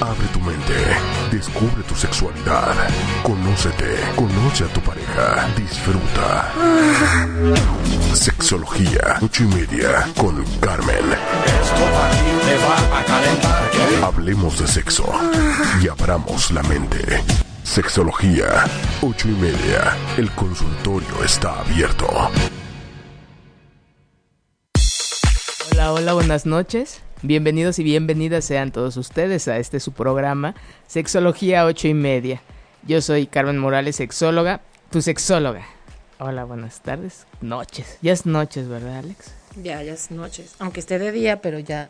Abre tu mente, descubre tu sexualidad, conócete, conoce a tu pareja, disfruta. Sexología, ocho y media, con Carmen. Hablemos de sexo y abramos la mente. Sexología, ocho y media. El consultorio está abierto. Hola, hola, buenas noches. Bienvenidos y bienvenidas sean todos ustedes a este su programa, Sexología ocho y media. Yo soy Carmen Morales, sexóloga, tu sexóloga. Hola, buenas tardes, noches. Ya es noches, ¿verdad, Alex? Ya, ya es noches. Aunque esté de día, pero ya.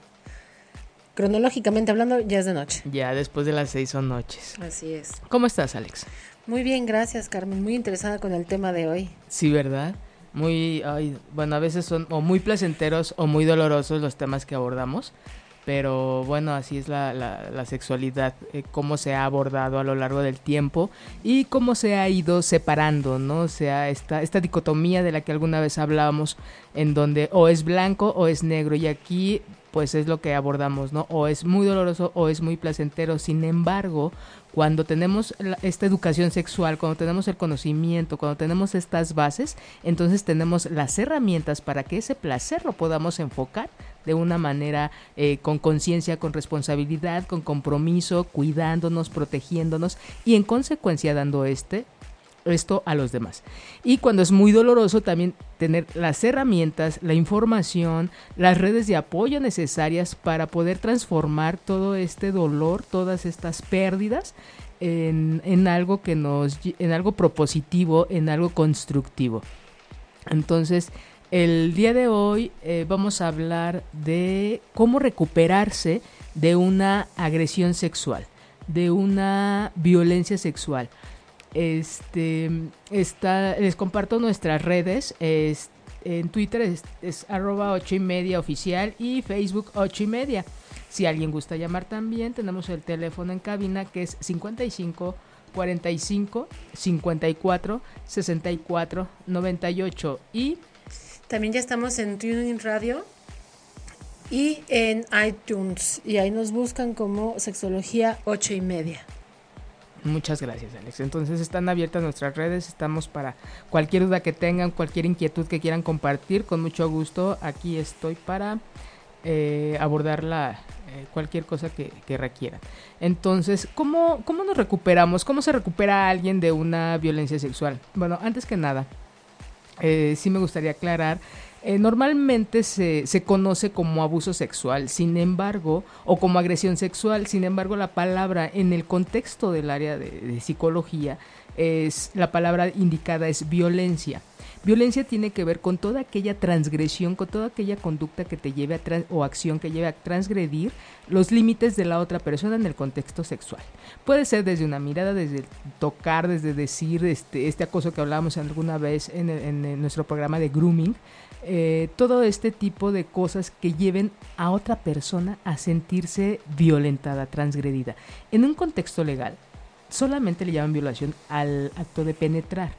Cronológicamente hablando, ya es de noche. Ya después de las seis son noches. Así es. ¿Cómo estás, Alex? Muy bien, gracias, Carmen. Muy interesada con el tema de hoy. Sí, ¿verdad? Muy, ay, bueno, a veces son o muy placenteros o muy dolorosos los temas que abordamos, pero bueno, así es la, la, sexualidad, eh, cómo se ha abordado a lo largo del tiempo y cómo se ha ido separando, ¿no? O sea, esta, esta dicotomía de la que alguna vez hablábamos, en donde o es blanco o es negro, y aquí pues es lo que abordamos, ¿no? O es muy doloroso o es muy placentero. Sin embargo, cuando tenemos esta educación sexual, cuando tenemos el conocimiento, cuando tenemos estas bases, entonces tenemos las herramientas para que ese placer lo podamos enfocar de una manera eh, con conciencia, con responsabilidad, con compromiso, cuidándonos, protegiéndonos y en consecuencia dando este esto a los demás. Y cuando es muy doloroso también tener las herramientas, la información, las redes de apoyo necesarias para poder transformar todo este dolor, todas estas pérdidas en, en algo que nos en algo propositivo, en algo constructivo. Entonces, el día de hoy eh, vamos a hablar de cómo recuperarse de una agresión sexual, de una violencia sexual. Este, está, les comparto nuestras redes. es- en Twitter es, arroba ocho y media oficial y Facebook ocho y media. Si alguien gusta llamar también, tenemos el teléfono en cabina que es 55 45 54 64 98 y También ya estamos en Tuning Radio y en iTunes. Y ahí nos buscan como Sexología ocho y media. Muchas gracias, Alex. Entonces están abiertas nuestras redes, estamos para cualquier duda que tengan, cualquier inquietud que quieran compartir, con mucho gusto aquí estoy para eh, abordar la, eh, cualquier cosa que, que requieran. Entonces, ¿cómo, ¿cómo nos recuperamos? ¿Cómo se recupera alguien de una violencia sexual? Bueno, antes que nada, eh, sí me gustaría aclarar. Eh, normalmente se, se conoce como abuso sexual, sin embargo, o como agresión sexual, sin embargo, la palabra en el contexto del área de, de psicología es la palabra indicada es violencia. Violencia tiene que ver con toda aquella transgresión, con toda aquella conducta que te lleve a tran- o acción que lleve a transgredir los límites de la otra persona en el contexto sexual. Puede ser desde una mirada, desde tocar, desde decir este, este acoso que hablábamos alguna vez en, nuestro programa de grooming. eh, todo este tipo de cosas que lleven a otra persona a sentirse violentada, transgredida. En un contexto legal, solamente le llaman violación al acto de penetrar.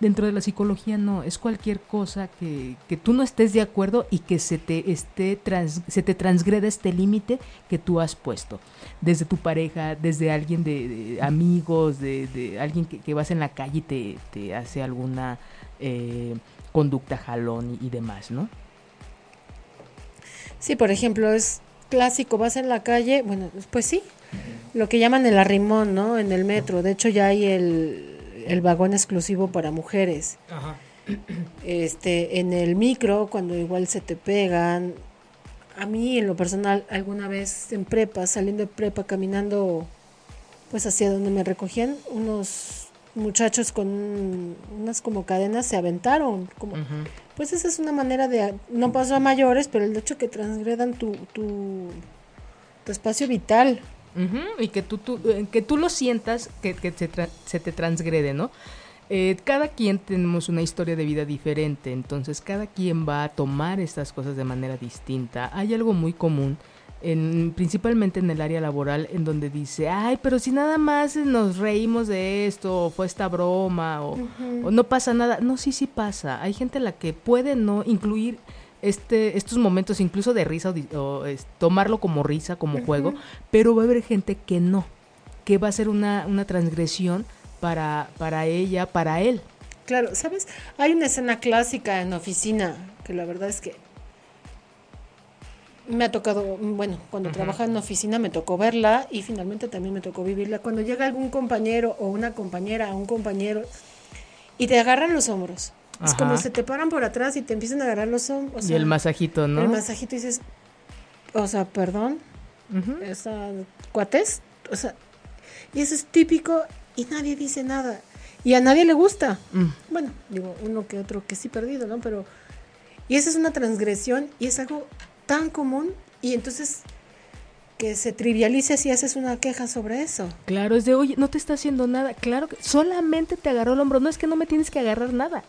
Dentro de la psicología no, es cualquier cosa que, que tú no estés de acuerdo y que se te, esté trans- se te transgreda este límite que tú has puesto. Desde tu pareja, desde alguien de, amigos, de, de alguien que, que vas en la calle y te, te hace alguna eh, conducta jalón y, y demás, ¿no? Sí, por ejemplo, es clásico, vas en la calle, bueno, pues sí, lo que llaman el arrimón, ¿no? En el metro. De hecho, ya hay el, el vagón exclusivo para mujeres. Este, en el micro, cuando igual se te pegan. A mí, en lo personal, alguna vez en prepa, saliendo de prepa, caminando, pues hacia donde me recogían, unos muchachos con un- unas como cadenas se aventaron, como, pues esa es una manera de, no pasó a mayores, pero el hecho que transgredan tu, tu, tu espacio vital. Y que tú, tú, eh, que tú lo sientas que, que se, te transgrede, ¿no? eh, cada quien tenemos una historia de vida diferente, entonces cada quien va a tomar estas cosas de manera distinta. Hay algo muy común, en, principalmente en el área laboral, en donde dice, ay, pero si nada más nos reímos de esto, o fue esta broma, o, no pasa nada. No, sí, sí pasa. Hay gente a la que puede no incluir este, estos momentos incluso de risa o, tomarlo como risa, como juego, pero va a haber gente que no, que va a ser una, una transgresión para, para ella, para él. Claro, ¿sabes? Hay una escena clásica en oficina que la verdad es que me ha tocado, bueno, cuando trabaja en oficina me tocó verla y finalmente también me tocó vivirla. Cuando llega algún compañero o una compañera o un compañero y te agarran los hombros. Es como se te paran por atrás y te empiezan a agarrar los hombros. y el masajito, ¿no? El masajito y dices, o sea, perdón, esa cuates, o sea, y eso es típico y nadie dice nada. Y a nadie le gusta. Mm. Bueno, digo, uno que otro que sí perdido, ¿no? Pero... Y esa es una transgresión y es algo tan común y entonces que se trivialice si haces una queja sobre eso. Claro, es de, oye, no te está haciendo nada. Claro que solamente te agarró el hombro. No es que no me tienes que agarrar nada.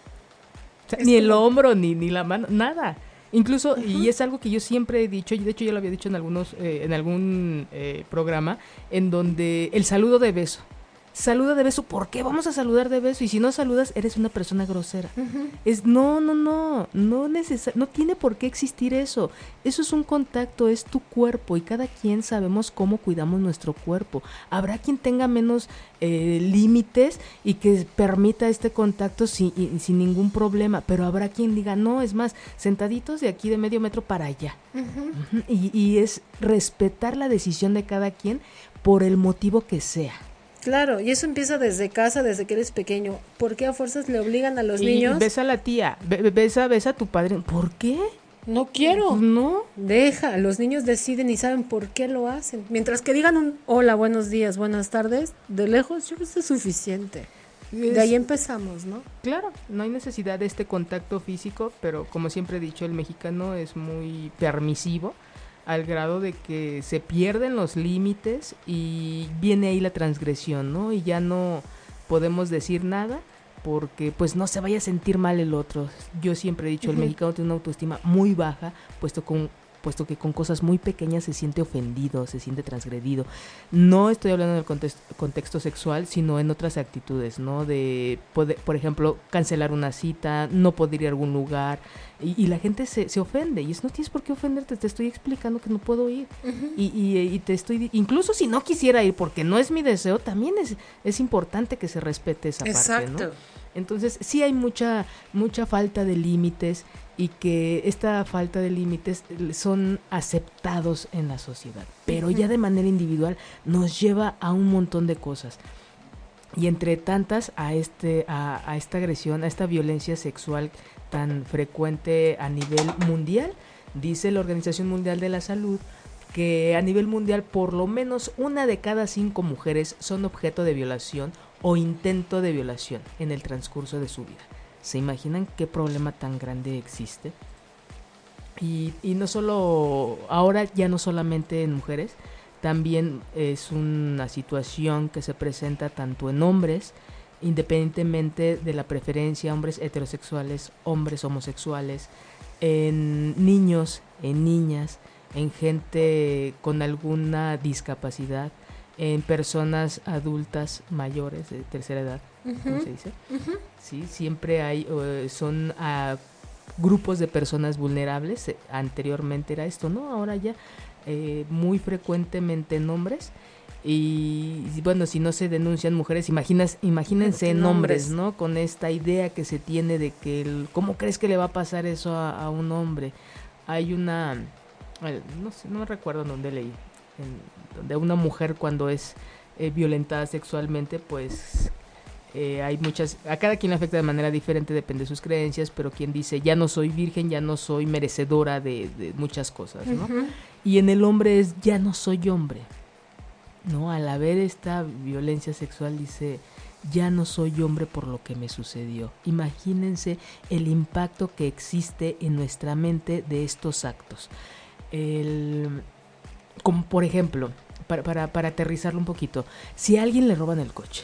Ni el hombro, ni, ni la mano, nada. Incluso, y es algo que yo siempre he dicho, y de hecho yo lo había dicho en algunos, eh, en algún eh, programa, en donde el saludo de beso saluda de beso. ¿Por qué vamos a saludar de beso? Y si no saludas, eres una persona grosera. Es no, no, no, no no tiene por qué existir eso. Eso es un contacto, es tu cuerpo y cada quien sabemos cómo cuidamos nuestro cuerpo. Habrá quien tenga menos eh, límites y que permita este contacto sin, sin ningún problema, pero habrá quien diga, no, es más, sentaditos de aquí de medio metro para allá. y, y es respetar la decisión de cada quien por el motivo que sea. Claro, y eso empieza desde casa, desde que eres pequeño. ¿Por qué a fuerzas le obligan a los niños? Besa a la tía, besa, besa a tu padre. ¿Por qué? No quiero. Pues no. Deja, los niños deciden y saben por qué lo hacen. Mientras que digan un hola, buenos días, buenas tardes, de lejos yo creo que es suficiente. de ahí empezamos, ¿no? Claro, no hay necesidad de este contacto físico, pero como siempre he dicho, el mexicano es muy permisivo al grado de que se pierden los límites y viene ahí la transgresión, ¿no? Y ya no podemos decir nada porque pues no se vaya a sentir mal el otro. Yo siempre he dicho, el mexicano tiene una autoestima muy baja, puesto con puesto que con cosas muy pequeñas se siente ofendido, se siente transgredido. No estoy hablando del contexto, contexto sexual, sino en otras actitudes, ¿no? De, poder, por ejemplo, cancelar una cita, no poder ir a algún lugar, y, la gente se, se, ofende, y es, no tienes por qué ofenderte, te estoy explicando que no puedo ir, y, y, y, te estoy, incluso si no quisiera ir porque no es mi deseo, también es, es importante que se respete esa parte, ¿no? Entonces, sí hay mucha, mucha falta de límites y que esta falta de límites son aceptados en la sociedad, pero ya de manera individual nos lleva a un montón de cosas. Y entre tantas a este a, a esta agresión, a esta violencia sexual tan frecuente a nivel mundial, dice la Organización Mundial de la Salud que a nivel mundial por lo menos una de cada cinco mujeres son objeto de violación o intento de violación en el transcurso de su vida. ¿Se imaginan qué problema tan grande existe? Y, no solo, ahora ya no solamente en mujeres, también es una situación que se presenta tanto en hombres, independientemente de la preferencia, hombres heterosexuales, hombres homosexuales, en niños, en niñas, en gente con alguna discapacidad, en personas adultas mayores de tercera edad, ¿cómo se dice? Sí, siempre hay, son a grupos de personas vulnerables, eh, anteriormente era esto, ¿no? Ahora ya eh, muy frecuentemente en hombres. Y, bueno, si no se denuncian mujeres, imaginas, imagínense en hombres, ¿no? Con esta idea que se tiene de que, el, ¿cómo crees que le va a pasar eso a, un hombre? Hay una, no sé, no recuerdo dónde leí, donde una mujer cuando es eh, violentada sexualmente, pues eh, hay muchas, a cada quien le afecta de manera diferente, depende de sus creencias, pero quien dice, ya no soy virgen, ya no soy merecedora de, muchas cosas, ¿no? Y en el hombre es, ya no soy hombre, ¿no? Al haber esta violencia sexual dice, ya no soy hombre por lo que me sucedió. Imagínense el impacto que existe en nuestra mente de estos actos. El como por ejemplo, para, para, para aterrizarlo un poquito, si a alguien le roban el coche,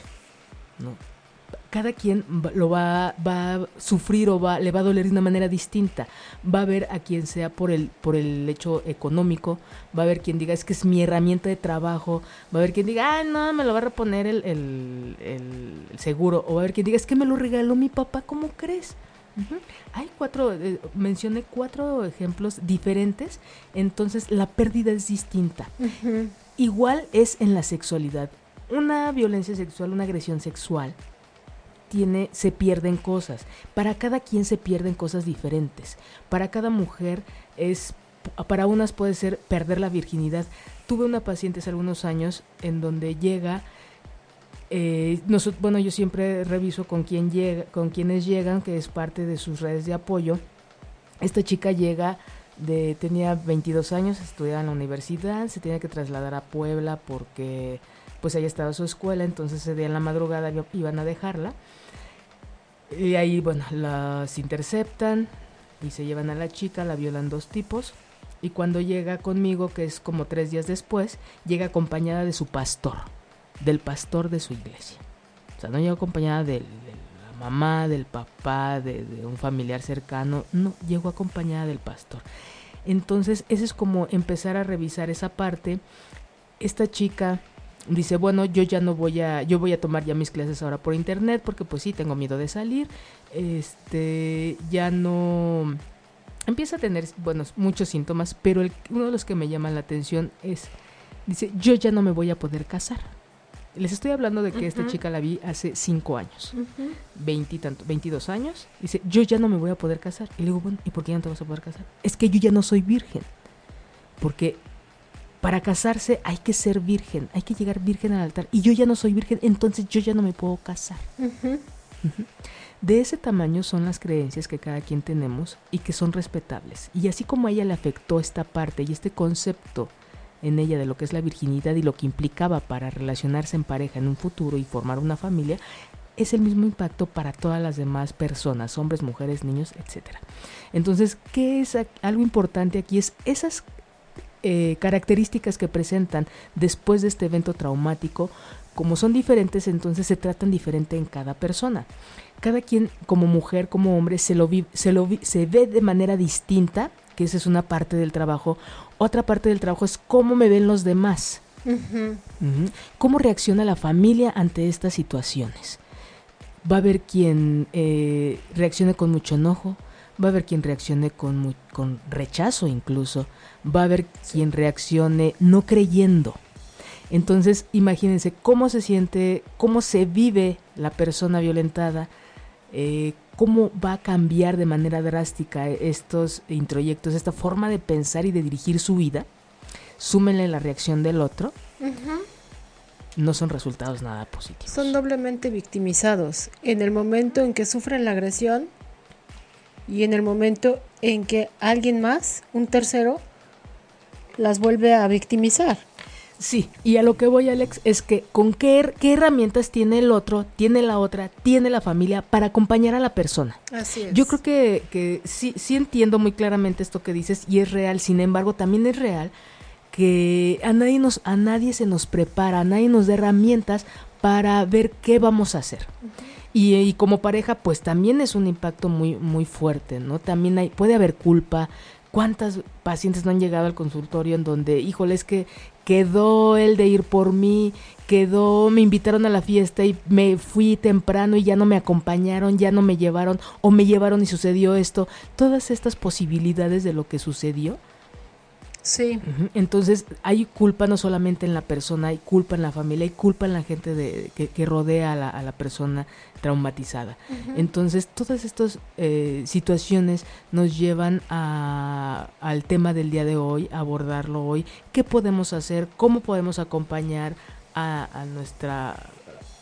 ¿no? Cada quien lo va, va a sufrir o va, le va a doler de una manera distinta. Va a haber a quien sea por el, por el hecho económico, va a haber quien diga es que es mi herramienta de trabajo, va a haber quien diga, ah, no, me lo va a reponer el, el, el seguro, o va a haber quien diga es que me lo regaló mi papá, ¿cómo crees? Hay cuatro, eh, mencioné cuatro ejemplos diferentes, entonces la pérdida es distinta. Igual es en la sexualidad. Una violencia sexual, una agresión sexual, tiene, se pierden cosas. Para cada quien se pierden cosas diferentes. Para cada mujer es, para unas puede ser perder la virginidad. Tuve una paciente hace algunos años en donde llega eh, bueno, yo siempre reviso con quién llega, con quienes llegan, que es parte de sus redes de apoyo. Esta chica llega de tenía 22 años, estudiaba en la universidad, se tiene que trasladar a Puebla porque pues ahí estaba su escuela, entonces ese día en la madrugada iban a dejarla. Y ahí, bueno, las interceptan y se llevan a la chica, la violan dos tipos. Y cuando llega conmigo, que es como tres días después, llega acompañada de su pastor del pastor de su iglesia. O sea, no llegó acompañada de, la mamá, del papá, de, un familiar cercano, no, llegó acompañada del pastor. Entonces, eso es como empezar a revisar esa parte. Esta chica dice, bueno, yo ya no voy a, yo voy a tomar ya mis clases ahora por internet porque pues sí, tengo miedo de salir. Este, ya no empieza a tener, bueno, muchos síntomas, pero uno de los que me llaman la atención es, dice, yo ya no me voy a poder casar. Les estoy hablando de que esta chica la vi hace cinco años, tanto, 22 años. Dice, yo ya no me voy a poder casar. Y le digo, bueno, ¿y por qué ya no te vas a poder casar? Es que yo ya no soy virgen. Porque para casarse hay que ser virgen, hay que llegar virgen al altar. Y yo ya no soy virgen, entonces yo ya no me puedo casar. De ese tamaño son las creencias que cada quien tenemos y que son respetables. Y así como a ella le afectó esta parte y este concepto en ella de lo que es la virginidad y lo que implicaba para relacionarse en pareja en un futuro y formar una familia, es el mismo impacto para todas las demás personas, hombres, mujeres, niños, etc. Entonces, ¿qué es algo importante aquí? Es esas eh, características que presentan después de este evento traumático, como son diferentes, entonces se tratan diferente en cada persona. Cada quien, como mujer, como hombre, se, lo, se, lo se ve de manera distinta que esa es una parte del trabajo. Otra parte del trabajo es cómo me ven los demás. ¿Cómo reacciona la familia ante estas situaciones? Va a haber quien eh, reaccione con mucho enojo, va a haber quien reaccione con, con rechazo incluso, va a haber quien reaccione no creyendo. Entonces, imagínense cómo se siente, cómo se vive la persona violentada, eh, cómo va a cambiar de manera drástica estos introyectos, esta forma de pensar y de dirigir su vida, súmenle la reacción del otro, no son resultados nada positivos. Son doblemente victimizados. En el momento en que sufren la agresión y en el momento en que alguien más, un tercero, las vuelve a victimizar. Sí, y a lo que voy, Alex, es que con qué, qué, herramientas tiene el otro, tiene la otra, tiene la familia para acompañar a la persona. Así es. Yo creo que, que sí, sí entiendo muy claramente esto que dices y es real, sin embargo, también es real que a nadie, nos, a nadie se nos prepara, a nadie nos da herramientas para ver qué vamos a hacer. Y, y, como pareja, pues también es un impacto muy, muy fuerte, ¿no? También hay, puede haber culpa, ¿Cuántas pacientes no han llegado al consultorio en donde, híjole, es que quedó el de ir por mí, quedó, me invitaron a la fiesta y me fui temprano y ya no me acompañaron, ya no me llevaron o me llevaron y sucedió esto. Todas estas posibilidades de lo que sucedió Sí. Entonces hay culpa no solamente en la persona, hay culpa en la familia, hay culpa en la gente de, que, rodea a la, a la, persona traumatizada. Entonces todas estas eh, situaciones nos llevan a, al tema del día de hoy, abordarlo hoy, qué podemos hacer, cómo podemos acompañar a, a nuestra,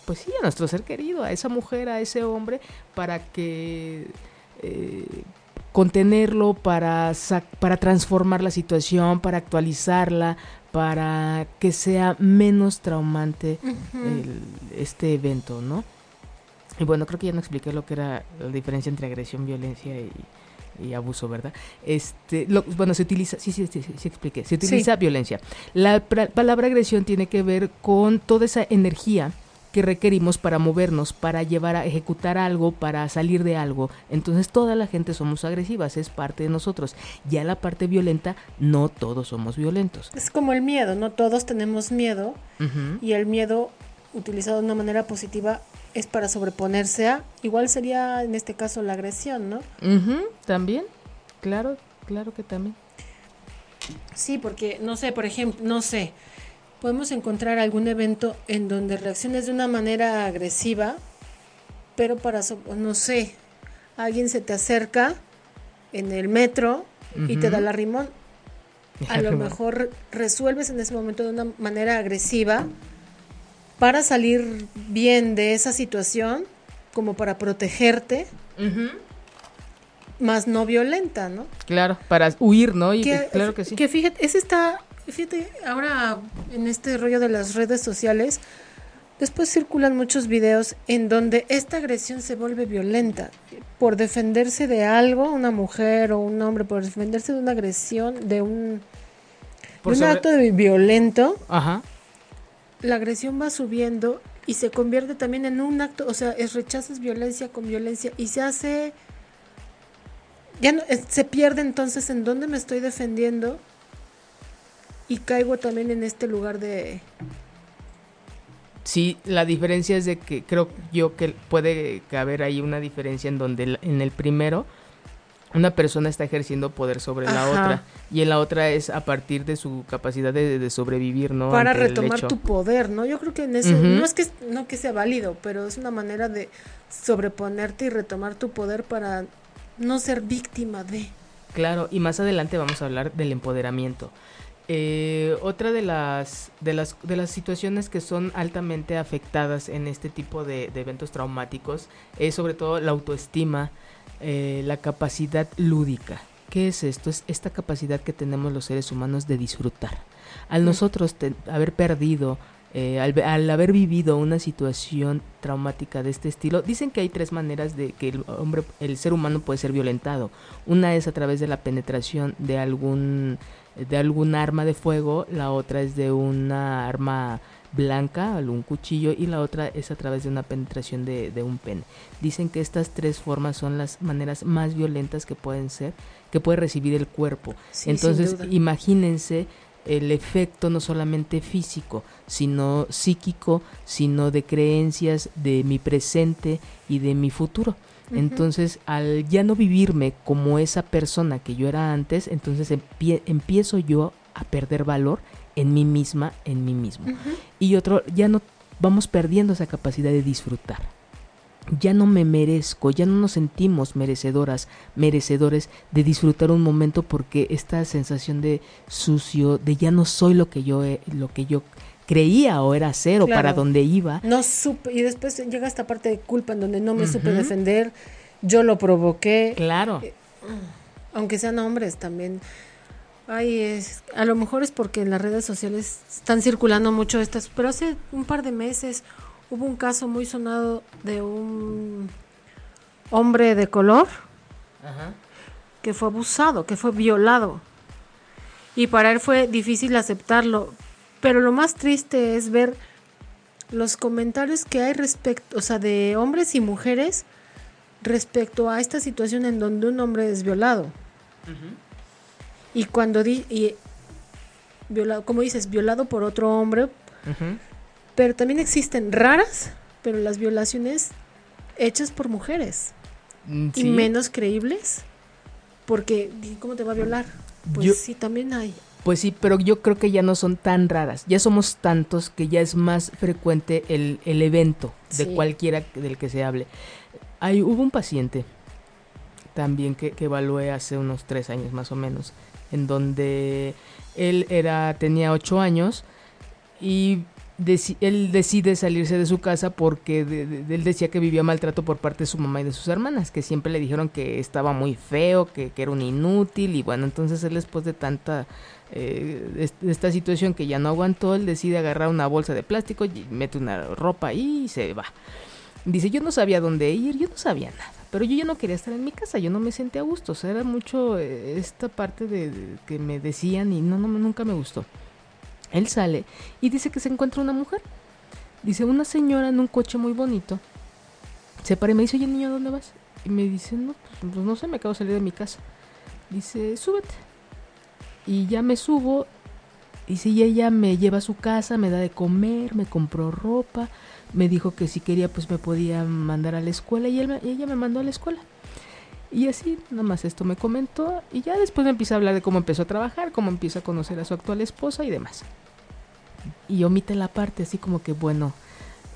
pues sí, a nuestro ser querido, a esa mujer, a ese hombre, para que... Eh, contenerlo, para, para transformar la situación, para actualizarla, para que sea menos traumante este evento, ¿no? Y bueno, creo que ya no expliqué lo que era la diferencia entre agresión, violencia y, abuso, ¿verdad? Este, bueno, se utiliza, sí, sí, sí, sí, expliqué, se utiliza violencia. La palabra agresión tiene que ver con toda esa energía que requerimos para movernos, para llevar a ejecutar algo, para salir de algo. Entonces toda la gente somos agresivas, es parte de nosotros. Ya la parte violenta, no todos somos violentos. Es como el miedo, no todos tenemos miedo y el miedo utilizado de una manera positiva es para sobreponerse a, igual sería en este caso la agresión, ¿no? También, claro, claro que también. Sí, porque no sé, por ejemplo, no sé, podemos encontrar algún evento en donde reacciones de una manera agresiva, pero para, no sé, alguien se te acerca en el metro y te da la rimón. A lo mejor resuelves en ese momento de una manera agresiva para salir bien de esa situación, como para protegerte, más no violenta, ¿no? Claro, para huir, ¿no? Y claro que sí. Que fíjate, ese está, fíjate, ahora en este rollo de las redes sociales, después circulan muchos videos en donde esta agresión se vuelve violenta por defenderse de algo, una mujer o un hombre, por defenderse de una agresión, de un, de un acto de violento. Ajá la agresión va subiendo y se convierte también en un acto, o sea, es rechazas violencia con violencia y se hace ya no, se pierde entonces en dónde me estoy defendiendo y caigo también en este lugar de Sí, la diferencia es de que creo yo que puede haber ahí una diferencia en donde en el primero una persona está ejerciendo poder sobre la otra y en la otra es a partir de su capacidad de, sobrevivir, ¿no? Para retomar tu poder, ¿no? Yo creo que en ese no es que no que sea válido, pero es una manera de sobreponerte y retomar tu poder para no ser víctima de. Claro, y más adelante vamos a hablar del empoderamiento. Eh, otra de las, de las de las situaciones que son altamente afectadas en este tipo de, de eventos traumáticos es sobre todo la autoestima, eh, la capacidad lúdica. ¿Qué es esto? Es esta capacidad que tenemos los seres humanos de disfrutar. Al nosotros haber perdido, eh, al, haber vivido una situación traumática de este estilo, dicen que hay tres maneras de que el hombre, el ser humano puede ser violentado. Una es a través de la penetración de algún de algún arma de fuego, la otra es de una arma blanca, un cuchillo, y la otra es a través de una penetración de, un pen. Dicen que estas tres formas son las maneras más violentas que pueden ser, que puede recibir el cuerpo. Entonces, imagínense el efecto no solamente físico, sino psíquico, sino de creencias de mi presente y de mi futuro. Entonces, al ya no vivirme como esa persona que yo era antes, entonces empiezo yo a perder valor en mí misma, en mí mismo. Y otro, ya no vamos perdiendo esa capacidad de disfrutar. Ya no me merezco, ya no nos sentimos merecedoras, merecedores de disfrutar un momento porque esta sensación de sucio, de ya no soy lo que yo, lo que yo creía o era ser o para donde iba. No supe, y después llega esta parte de culpa en donde no me supe defender, yo lo provoqué. Claro. Eh, aunque sean hombres también Ay, es, a lo mejor es porque en las redes sociales están circulando mucho estas, pero hace un par de meses hubo un caso muy sonado de un hombre de color que fue abusado, que fue violado. Y para él fue difícil aceptarlo. Pero lo más triste es ver los comentarios que hay respecto, o sea, de hombres y mujeres respecto a esta situación en donde un hombre es violado. Y cuando di y violado, como dices, violado por otro hombre, pero también existen raras, pero las violaciones hechas por mujeres mm, y menos creíbles, porque ¿cómo te va a violar? Pues sí, también hay. Pues sí, pero yo creo que ya no son tan raras. Ya somos tantos que ya es más frecuente el, el evento de cualquiera del que se hable. Hay, hubo un paciente también que, que evalué hace unos tres años más o menos en donde él era tenía ocho años y él decide salirse de su casa porque él decía que vivía maltrato por parte de su mamá y de sus hermanas, que siempre le dijeron que estaba muy feo, que, era un inútil y bueno, entonces él después de tanta eh, esta situación que ya no aguantó, él decide agarrar una bolsa de plástico y mete una ropa ahí y se va. Dice, yo no sabía dónde ir, yo no sabía nada. Pero yo ya no quería estar en mi casa, yo no me sentía a gusto. O sea, era mucho eh, esta parte de, que me decían y no, no, nunca me gustó. Él sale y dice que se encuentra una mujer. Dice, una señora en un coche muy bonito se para y me dice, oye niño, ¿dónde vas? Y me dice, no, pues no sé, me acabo de salir de mi casa. Dice, súbete. Y ya me subo. Y si ella me lleva a su casa, me da de comer, me compró ropa, me dijo que si quería pues me podía mandar a la escuela y, él, y ella me mandó a la escuela. Y así, nada más esto me comentó y ya después me empieza a hablar de cómo empezó a trabajar, cómo empieza a conocer a su actual esposa y demás. Y omite la parte así como que, bueno,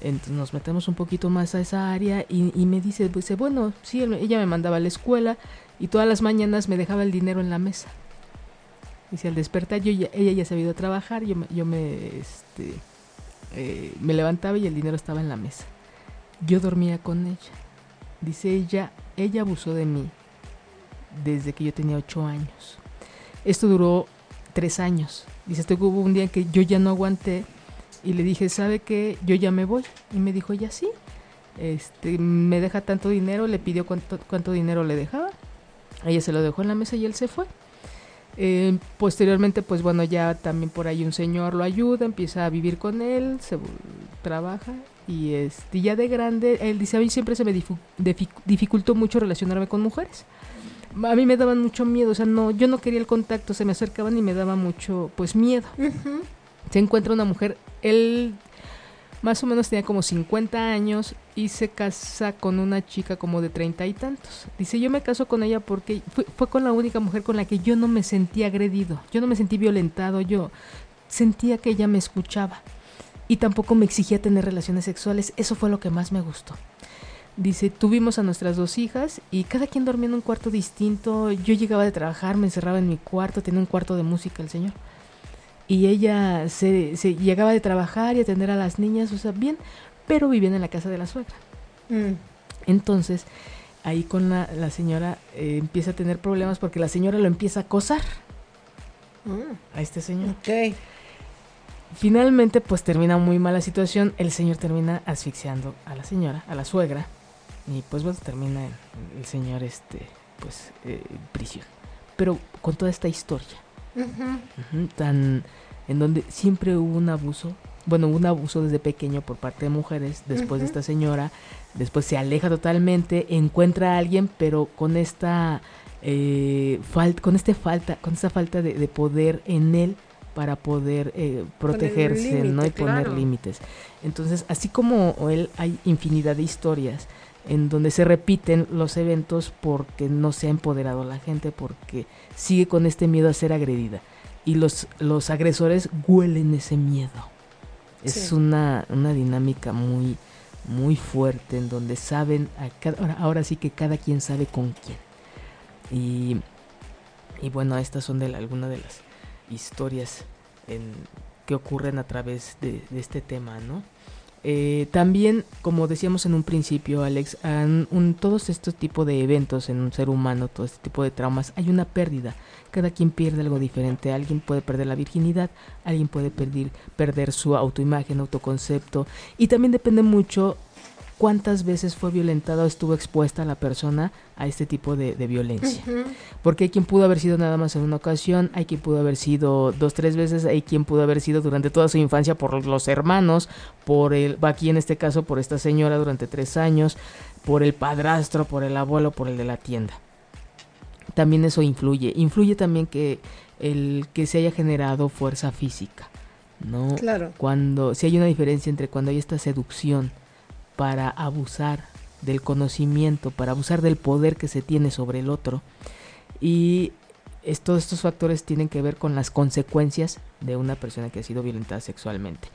entonces nos metemos un poquito más a esa área y, me dice, pues, bueno, sí, ella me mandaba a la escuela y todas las mañanas me dejaba el dinero en la mesa. Dice, al despertar, yo ella ya se había ido a trabajar, yo, yo me, este, eh, me levantaba y el dinero estaba en la mesa. Yo dormía con ella. Dice ella, ella abusó de mí desde que yo tenía ocho años. Esto duró tres años. Dice, este hubo un día que yo ya no aguanté y le dije, ¿sabe qué? Yo ya me voy. Y me dijo, ya sí. Este, me deja tanto dinero, le pidió cuánto, cuánto dinero le dejaba. Ella se lo dejó en la mesa y él se fue. Eh, posteriormente, pues bueno, ya también por ahí un señor lo ayuda, empieza a vivir con él, se trabaja y este, ya de grande, él dice, a mí siempre se me dificultó mucho relacionarme con mujeres. A mí me daban mucho miedo, o sea, no, yo no quería el contacto, se me acercaban y me daba mucho, pues, miedo. Se encuentra una mujer, él más o menos tenía como 50 años y se casa con una chica como de treinta y tantos. Dice, yo me caso con ella porque fue, con la única mujer con la que yo no me sentí agredido, yo no me sentí violentado, yo sentía que ella me escuchaba y tampoco me exigía tener relaciones sexuales, eso fue lo que más me gustó. Dice, tuvimos a nuestras dos hijas y cada quien dormía en un cuarto distinto, yo llegaba de trabajar, me encerraba en mi cuarto, tenía un cuarto de música el señor y ella se, se, llegaba de trabajar y atender a las niñas, o sea, bien, pero vivían en la casa de la suegra. Mm. Entonces, ahí con la, la señora eh, empieza a tener problemas porque la señora lo empieza a acosar mm. a este señor. Okay. Finalmente, pues termina muy mala situación, el señor termina asfixiando a la señora, a la suegra, y pues bueno, termina el, el señor, este, pues, eh, prisión. Pero con toda esta historia tan en donde siempre hubo un abuso, bueno, un abuso desde pequeño por parte de mujeres, después de esta señora, después se aleja totalmente, encuentra a alguien, pero con esta eh, falta, con este falta, con esta falta de, poder en él para poder eh, protegerse, ¿no? Y poner límites. Entonces, así como él, hay infinidad de historias en donde se repiten los eventos porque no se ha empoderado la gente, porque sigue con este miedo a ser agredida. Y los, los agresores huelen ese miedo. Es una, una dinámica muy, muy fuerte en donde saben, ahora, ahora, sí que cada quien sabe con quién. Y, y bueno, estas son de algunas de las historias en, que ocurren a través de, de este tema, ¿no? Eh, también, como decíamos en un principio, Alex, en un, todos estos tipos de eventos en un ser humano, todo este tipo de traumas, hay una pérdida. Cada quien pierde algo diferente. Alguien puede perder la virginidad, alguien puede perder, perder su autoimagen, autoconcepto. Y también depende mucho cuántas veces fue violentada o estuvo expuesta la persona a este tipo de, violencia. Porque hay quien pudo haber sido nada más en una ocasión, hay quien pudo haber sido dos, tres veces, hay quien pudo haber sido durante toda su infancia por los hermanos, por el, aquí en este caso por esta señora durante tres años, por el padrastro, por el abuelo, por el de la tienda. También eso influye. Influye también que el que se haya generado fuerza física. ¿no? Claro. Cuando, si hay una diferencia entre cuando hay esta seducción, para abusar del conocimiento, para abusar del poder que se tiene sobre el otro. Y todos estos factores tienen que ver con las consecuencias de una persona que ha sido violentada sexualmente.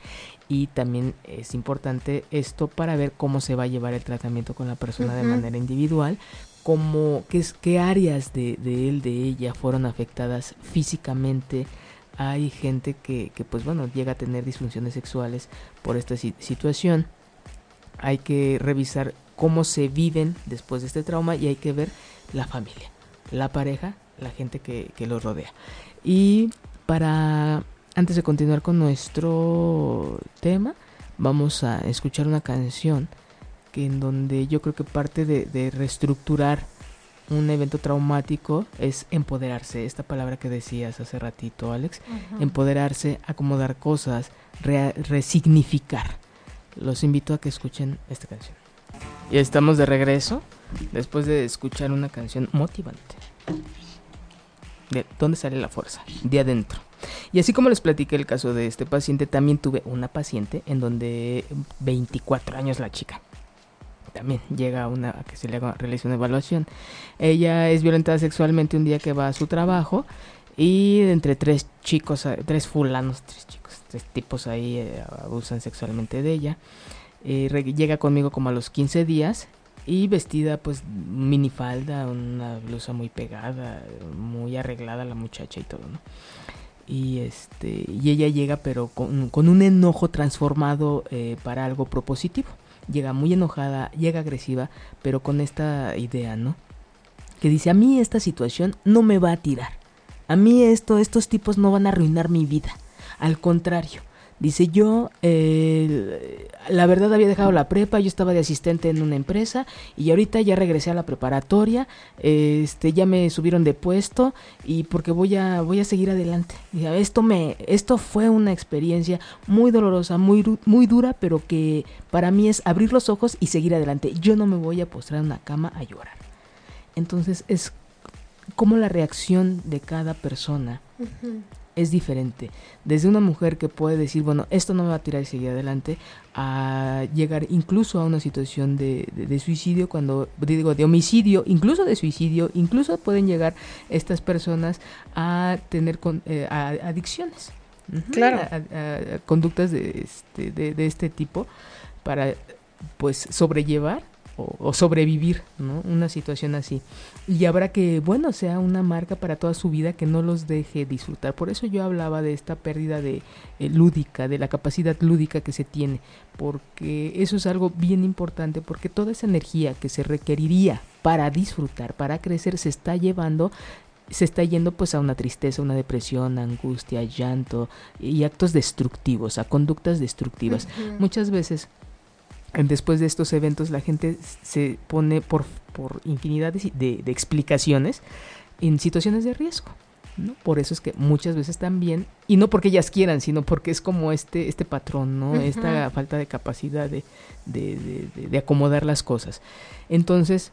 Y también es importante esto para ver cómo se va a llevar el tratamiento con la persona de manera individual, como qué, qué áreas de, de, él, de ella fueron afectadas físicamente. Hay gente que, que, pues bueno, llega a tener disfunciones sexuales por esta situación hay que revisar cómo se viven después de este trauma y hay que ver la familia, la pareja, la gente que, que los rodea. Y para, antes de continuar con nuestro tema, vamos a escuchar una canción que en donde yo creo que parte de, reestructurar un evento traumático es empoderarse, esta palabra que decías hace ratito, Alex, empoderarse, acomodar cosas, resignificar los invito a que escuchen esta canción. Y estamos de regreso después de escuchar una canción motivante. ¿De dónde sale la fuerza? De adentro. Y así como les platiqué el caso de este paciente, también tuve una paciente en donde 24 años la chica. También llega una, a que se le haga, realice una evaluación. Ella es violentada sexualmente un día que va a su trabajo y entre tres chicos, tres fulanos, tres chicos, tres tipos ahí eh, abusan sexualmente de ella. Eh, llega conmigo como a los 15 días y vestida pues minifalda, una blusa muy pegada, muy arreglada la muchacha y todo, ¿no? Y este y ella llega pero con, con un enojo transformado eh, para algo propositivo. Llega muy enojada, llega agresiva, pero con esta idea, ¿no? Que dice, a mí esta situación no me va a tirar. A mí esto, estos tipos no van a arruinar mi vida. Al contrario, Dice yo, eh, la verdad había dejado la prepa, yo estaba de asistente en una empresa y ahorita ya regresé a la preparatoria, este, ya me subieron de puesto y porque voy a, voy a seguir adelante. esto me, esto fue una experiencia muy dolorosa, muy, muy dura, pero que para mí es abrir los ojos y seguir adelante. Yo no me voy a postrar en una cama a llorar. Entonces es como la reacción de cada persona es diferente. Desde una mujer que puede decir, bueno, esto no me va a tirar y seguir adelante, a llegar incluso a una situación de, de, suicidio, cuando digo de homicidio, incluso de suicidio, incluso pueden llegar estas personas a tener con, eh, adicciones. Claro. A, conductas de este, de, de este tipo para pues sobrellevar o, sobrevivir, ¿no? Una situación así. Y habrá que, bueno, sea una marca para toda su vida que no los deje disfrutar. Por eso yo hablaba de esta pérdida de eh, lúdica, de la capacidad lúdica que se tiene, porque eso es algo bien importante, porque toda esa energía que se requeriría para disfrutar, para crecer, se está llevando se está yendo pues a una tristeza, una depresión, angustia, llanto y actos destructivos, a conductas destructivas. Muchas veces después de estos eventos la gente se pone por, por infinidad de, explicaciones en situaciones de riesgo. ¿no? Por eso es que muchas veces también, y no porque ellas quieran, sino porque es como este, este patrón, ¿no? Esta falta de capacidad de, de, de acomodar las cosas. Entonces,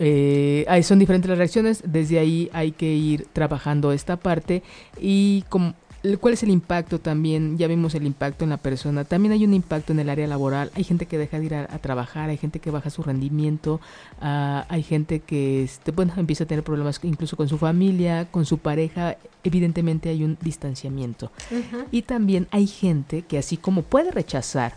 eh, son diferentes las reacciones, desde ahí hay que ir trabajando esta parte y como ¿Cuál es el impacto también? Ya vimos el impacto en la persona. También hay un impacto en el área laboral. Hay gente que deja de ir a, trabajar, hay gente que baja su rendimiento, ah, hay gente que este, bueno, empieza a tener problemas incluso con su familia, con su pareja. Evidentemente hay un distanciamiento. Y también hay gente que así como puede rechazar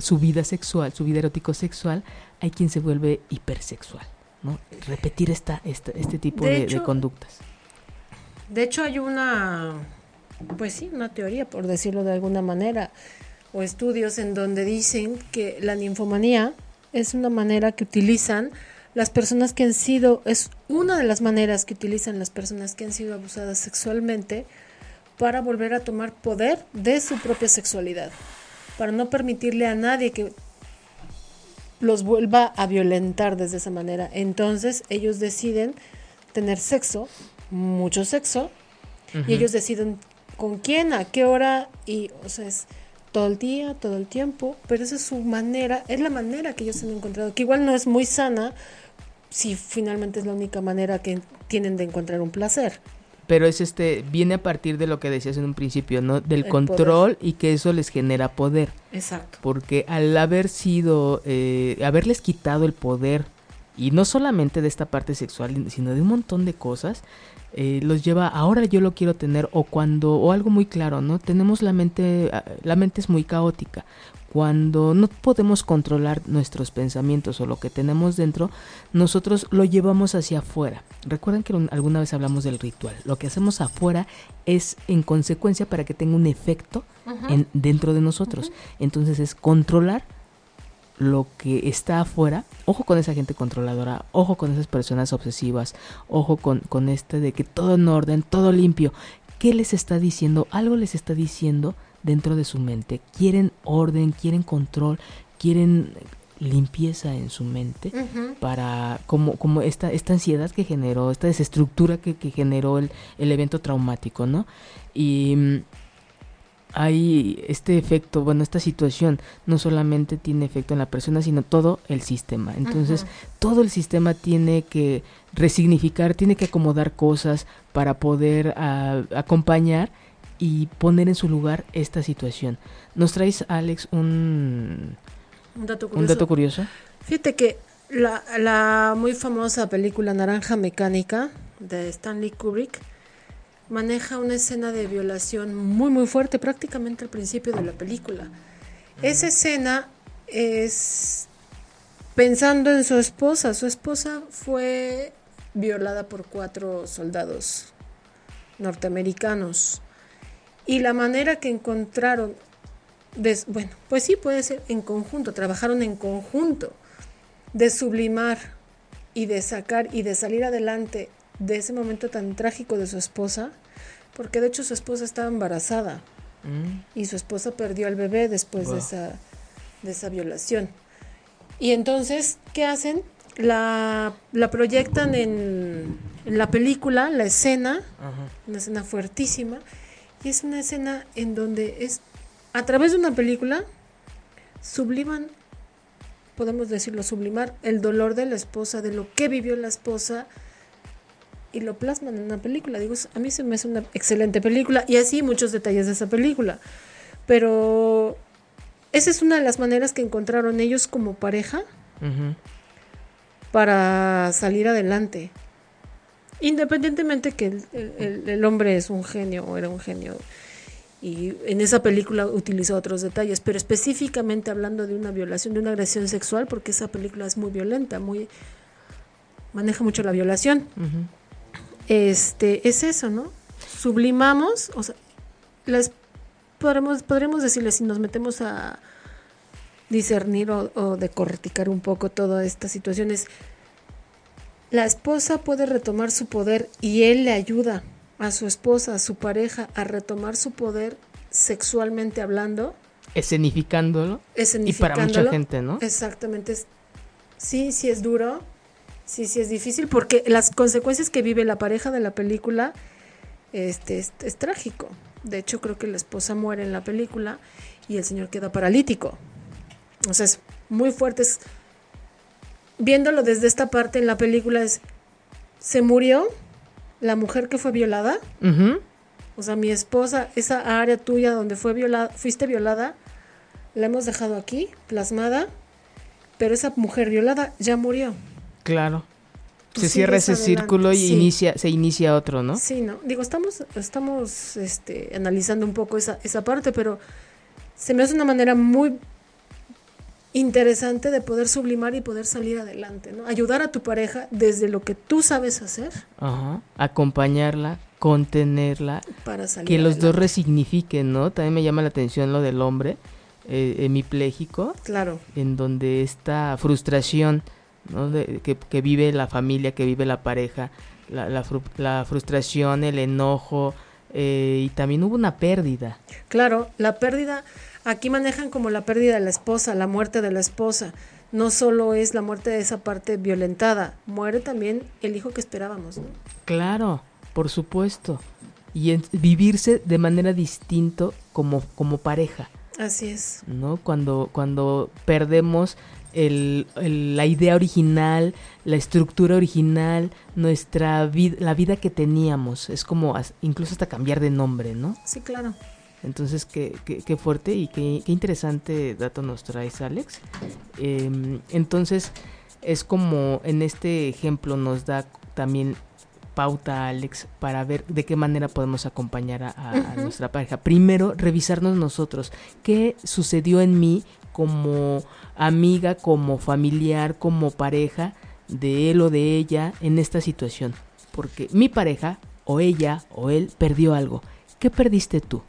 su vida sexual, su vida erótico-sexual, hay quien se vuelve hipersexual. ¿no? Repetir esta, este tipo de conductas. De hecho hay una pues sí, una teoría, por decirlo de alguna manera, o estudios en donde dicen que la ninfomanía es una manera que utilizan las personas que han sido, es una de las maneras que utilizan las personas que han sido abusadas sexualmente para volver a tomar poder de su propia sexualidad, para no permitirle a nadie que los vuelva a violentar desde esa manera. Entonces ellos deciden tener sexo, mucho sexo, y ellos deciden con quién, a qué hora y, o sea, es todo el día, todo el tiempo, pero esa es su manera, es la manera que ellos han encontrado, que igual no es muy sana si finalmente es la única manera que tienen de encontrar un placer. Pero es este, viene a partir de lo que decías en un principio, ¿no? Del control y que eso les genera poder. Exacto. Porque al haber sido, eh, haberles quitado el poder, y no solamente de esta parte sexual, sino de un montón de cosas, eh, los lleva ahora yo lo quiero tener o cuando o algo muy claro no tenemos la mente ah, la mente es muy caótica. Cuando no podemos controlar nuestros pensamientos o lo que tenemos dentro nosotros lo llevamos hacia afuera. Recuerden que alguna vez hablamos del ritual. Lo que hacemos afuera es en consecuencia para que tenga un efecto en, dentro de nosotros. Entonces es controlar lo que está afuera, ojo con esa gente controladora, ojo con esas personas obsesivas, ojo con, con este de que todo en orden, todo limpio. ¿Qué les está diciendo? Algo les está diciendo dentro de su mente. Quieren orden, quieren control, quieren limpieza en su mente para como como esta esta ansiedad que generó esta desestructura que, que generó el, el evento traumático no y hay este efecto, bueno, esta situación no solamente tiene efecto en la persona, sino todo el sistema. Entonces, todo el sistema tiene que resignificar, tiene que acomodar cosas para poder ah, acompañar y poner en su lugar esta situación. ¿Nos traes, Alex, un, un, dato, curioso? un dato curioso? Fíjate que la, la muy famosa película Naranja Mecánica de Stanley Kubrick maneja una escena de violación muy muy fuerte prácticamente al principio de la película. Esa escena es pensando en su esposa. Su esposa fue violada por cuatro soldados norteamericanos. Y la manera que encontraron, bueno, pues sí puede ser en conjunto, trabajaron en conjunto, de sublimar y de sacar y de salir adelante de ese momento tan trágico de su esposa, porque de hecho su esposa estaba embarazada mm. y su esposa perdió al bebé después de, esa, de esa violación. Y entonces, ¿qué hacen? La, la proyectan en, en, la película, la escena, una escena fuertísima, y es una escena en donde es, a través de una película, subliman, podemos decirlo, sublimar el dolor de la esposa, de lo que vivió la esposa, y lo plasman en una película. Digo, a mí se me hace una excelente película y así muchos detalles de esa película. Pero esa es una de las maneras que encontraron ellos como pareja para salir adelante. Independientemente que el, el, hombre es un genio o era un genio. Y en esa película utilizó otros detalles, pero específicamente hablando de una violación, de una agresión sexual, porque esa película es muy violenta, muy maneja mucho la violación este, es eso, ¿no? Sublimamos, o sea, las podremos, podremos decirle si nos metemos a discernir o, o decorticar un poco todas estas situaciones, la esposa puede retomar su poder y él le ayuda a su esposa, a su pareja, a retomar su poder sexualmente hablando. Escenificándolo. Y para mucha gente, ¿no? Exactamente. Sí, sí es duro, Sí, sí, es difícil porque las consecuencias que vive la pareja de la película este, es, trágico. De hecho, creo que la esposa muere en la película y el señor queda paralítico. O sea, es muy fuerte. viéndolo desde esta parte en la película es, se murió la mujer que fue violada. O sea, mi esposa, esa área tuya donde fue violada, fuiste violada, la hemos dejado aquí, plasmada, pero esa mujer violada ya murió. Claro. se cierra ese círculo y inicia, se inicia otro, ¿no? Sí, no. Digo, estamos, estamos este, analizando un poco esa, esa parte, pero se me hace una manera muy interesante de poder sublimar y poder salir adelante, ¿no? Ayudar a tu pareja desde lo que tú sabes hacer. Ajá. Acompañarla, contenerla. Para salir Que los dos resignifiquen, ¿no? También me llama la atención lo del hombre eh, hemipléjico. Claro. En donde esta frustración que, vive la familia, que vive la pareja, la, la, frustración, el enojo, eh, y también hubo una pérdida. Claro, la pérdida, aquí manejan como la pérdida de la esposa, la muerte de la esposa. No solo es la muerte de esa parte violentada, muere también el hijo que esperábamos. ¿no? Claro, por supuesto. Y vivirse de manera distinto como, como pareja. Así es. ¿No? Cuando, cuando perdemos el, la idea original, la estructura original, nuestra vida, la vida que teníamos. Es como incluso hasta cambiar de nombre, ¿no? Sí, claro. Entonces, qué, qué, fuerte y qué, qué, interesante dato nos traes, Alex. Em, entonces, es como en este ejemplo nos da también pauta, Alex, para ver de qué manera podemos acompañar a, a nuestra pareja. Primero, revisarnos nosotros. ¿Qué sucedió en mí como amiga, como familiar, como pareja de él o de ella en esta situación. Porque mi pareja, o ella, o él, perdió algo. ¿Qué perdiste tú?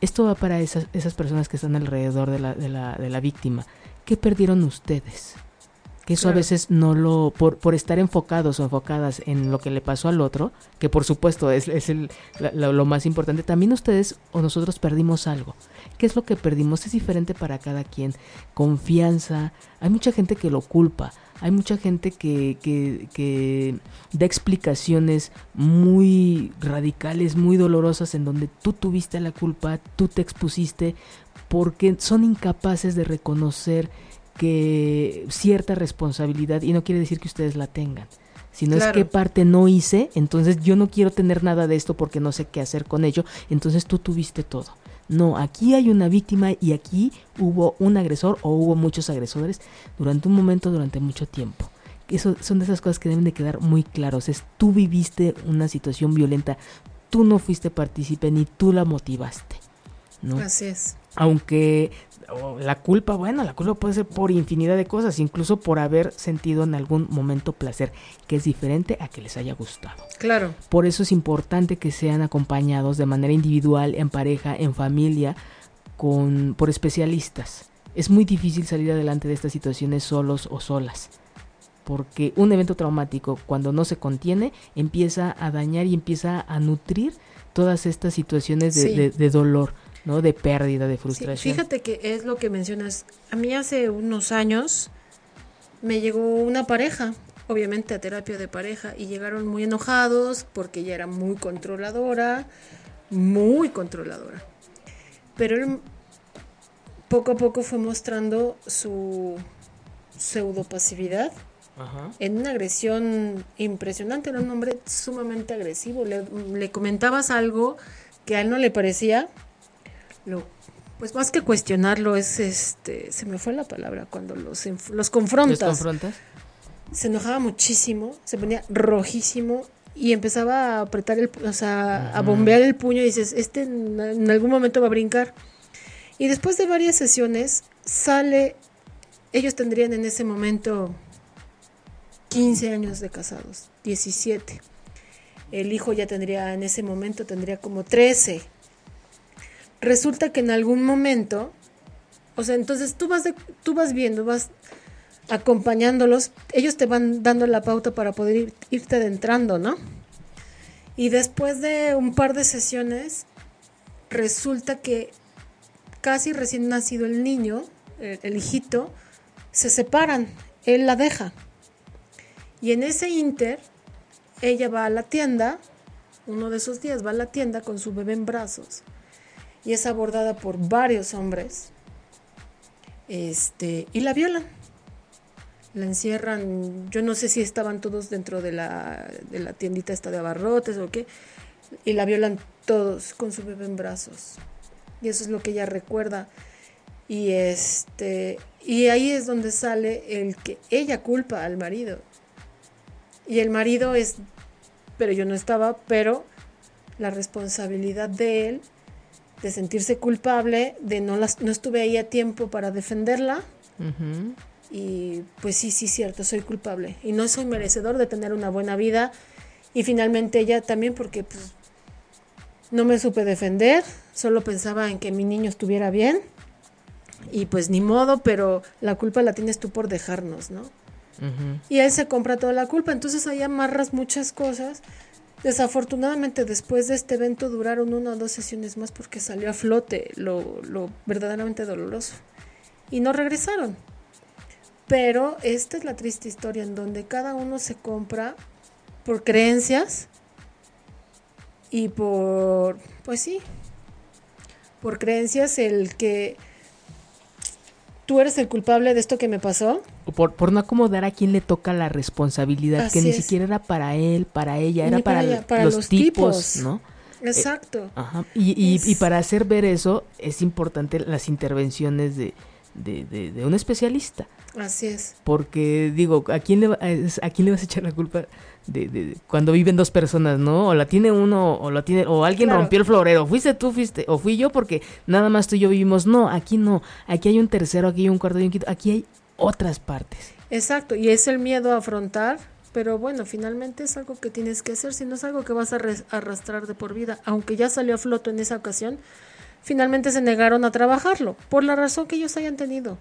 Esto va para esas, esas personas que están alrededor de la, de, la, de la víctima. ¿Qué perdieron ustedes? Que eso a veces no lo, por, por estar enfocados o enfocadas en lo que le pasó al otro, que por supuesto es, es el, lo más importante, también ustedes o nosotros perdimos algo. ¿Qué es lo que perdimos? Es diferente para cada quien. Confianza. Hay mucha gente que lo culpa. Hay mucha gente que, que, que da explicaciones muy radicales, muy dolorosas, en donde tú tuviste la culpa, tú te expusiste, porque son incapaces de reconocer que cierta responsabilidad y no quiere decir que ustedes la tengan sino es que parte no hice, entonces yo no quiero tener nada de esto porque no sé qué hacer con ello, entonces tú tuviste todo. No, aquí hay una víctima y aquí hubo un agresor o hubo muchos agresores durante un momento, durante mucho tiempo. Eso son de esas cosas que deben de quedar muy claros. Es tú viviste una situación violenta, tú no fuiste partícipe ni tú la motivaste. ¿no? Así es. Aunque la culpa, bueno, la culpa puede ser por infinidad de cosas, incluso por haber sentido en algún momento placer, que es diferente a que les haya gustado. Claro. Por eso es importante que sean acompañados de manera individual, en pareja, en familia, con por especialistas. Es muy difícil salir adelante de estas situaciones solos o solas. Porque un evento traumático, cuando no se contiene, empieza a dañar y empieza a nutrir todas estas situaciones de dolor ¿no? De pérdida, de frustración. fíjate que es lo que mencionas. A mí hace unos años me llegó una pareja, obviamente a terapia de pareja, y llegaron muy enojados porque ella era muy controladora, muy controladora. Pero él poco a poco fue mostrando su pseudopasividad en una agresión impresionante. Era un hombre sumamente agresivo. Le, le comentabas algo que a él no le parecía lo pues más que cuestionarlo es este se me fue la palabra cuando los los confrontas. Se enojaba muchísimo, se ponía rojísimo y empezaba a apretar el, o sea, a bombear el puño y dices, este en, algún momento va a brincar. Y después de varias sesiones sale ellos tendrían en ese momento 15 años de casados, 17. El hijo ya tendría en ese momento tendría como 13 resulta que en algún momento, o sea, entonces tú vas, de, tú vas viendo, vas acompañándolos, ellos te van dando la pauta para poder irte adentrando, ¿no? Y después de un par de sesiones, resulta que casi recién nacido el niño, el, el hijito, se separan, él la deja. Y en ese inter, ella va a la tienda, uno de esos días va a la tienda con su bebé en brazos y es abordada por varios hombres este, y la violan. La encierran, yo no sé si estaban todos dentro de la, de la tiendita esta de abarrotes o qué, y la violan todos con su bebé en brazos. Y eso es lo que ella recuerda. Y este y ahí es donde sale el que ella culpa al marido. Y el marido es pero yo no estaba, pero la responsabilidad de él de sentirse culpable, de no, las, no estuve ahí a tiempo para defenderla. Y pues sí, sí, cierto, soy culpable. Y no soy merecedor de tener una buena vida. Y finalmente ella también porque pues, no me supe defender, solo pensaba en que mi niño estuviera bien. Y pues ni modo, pero la culpa la tienes tú por dejarnos, ¿no? Y él se compra toda la culpa. Entonces ahí amarras muchas cosas Desafortunadamente después de este evento duraron una o dos sesiones más porque salió a flote lo, lo verdaderamente doloroso. Y no regresaron. Pero esta es la triste historia en donde cada uno se compra por creencias y por, pues sí, por creencias el que tú eres el culpable de esto que me pasó. Por, por no acomodar a quien le toca la responsabilidad, que ni siquiera era para él, para ella, era para, los, tipos, ¿no? Exacto. ajá. Y, y, para hacer ver eso es importante las intervenciones de, de, de, un especialista. Así es. Porque digo, ¿a quién le, a quién le vas a echar la culpa? de, cuando viven dos personas, ¿no? O la tiene uno o la tiene o alguien rompió el florero, fuiste tú, fuiste o fui yo porque nada más tú y yo vivimos. No, aquí no. Aquí hay un tercero, aquí hay un cuarto, y un quinto, aquí hay otras partes. Exacto, y es el miedo a afrontar, pero bueno, finalmente es algo que tienes que hacer, si no es algo que vas a arrastrar de por vida, aunque ya salió a floto en esa ocasión, finalmente se negaron a trabajarlo, por la razón que ellos hayan tenido.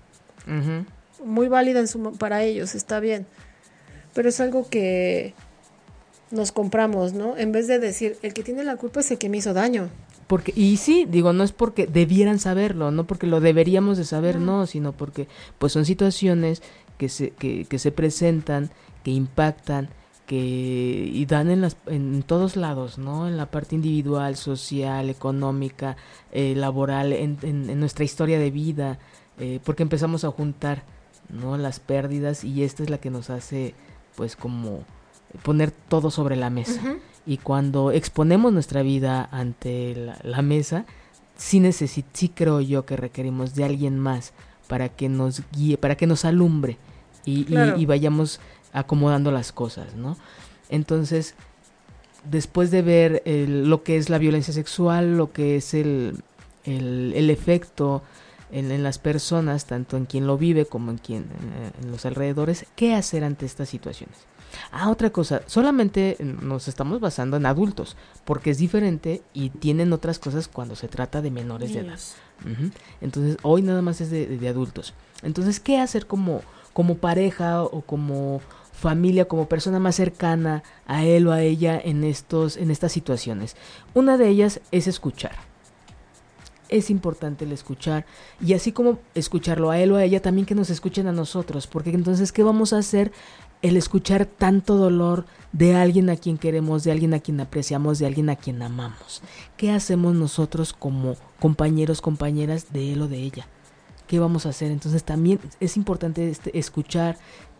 muy válida en su, para ellos, está bien. Pero es algo que nos compramos, ¿no? En vez de decir, el que tiene la culpa es el que me hizo daño. Porque, y sí, digo, no es porque debieran saberlo, no porque lo deberíamos de saber, no, sino porque pues son situaciones que se, que, que se presentan, que impactan, que y dan en, las, en todos lados, ¿no? En la parte individual, social, económica, eh, laboral, en, en, nuestra historia de vida, eh, porque empezamos a juntar, ¿no? Las pérdidas y esta es la que nos hace, pues, como poner todo sobre la mesa. Y cuando exponemos nuestra vida ante la, mesa, sí, sí creo yo que requerimos de alguien más para que nos guíe, para que nos alumbre y, y, vayamos acomodando las cosas, ¿no? Entonces, después de ver lo que es la violencia sexual, lo que es el, el, efecto en, en, las personas, tanto en quien lo vive como en quien en los alrededores, ¿qué hacer ante estas situaciones? Ah, otra cosa, solamente nos estamos basando en adultos, porque es diferente y tienen otras cosas cuando se trata de menores de edad. Entonces, hoy nada más es de, adultos. Entonces, ¿qué hacer como, como pareja o como familia, como persona más cercana a él o a ella en, estos, en estas situaciones? Una de ellas es escuchar es importante el escuchar y así como escucharlo a él o a ella, también que nos escuchen a nosotros, porque entonces, ¿qué vamos a hacer el escuchar tanto dolor de alguien a quien queremos, de alguien a quien apreciamos, de alguien a quien amamos. ¿Qué hacemos nosotros como compañeros, compañeras de él o de ella? ¿Qué vamos a hacer? Entonces también es importante este, escuchar.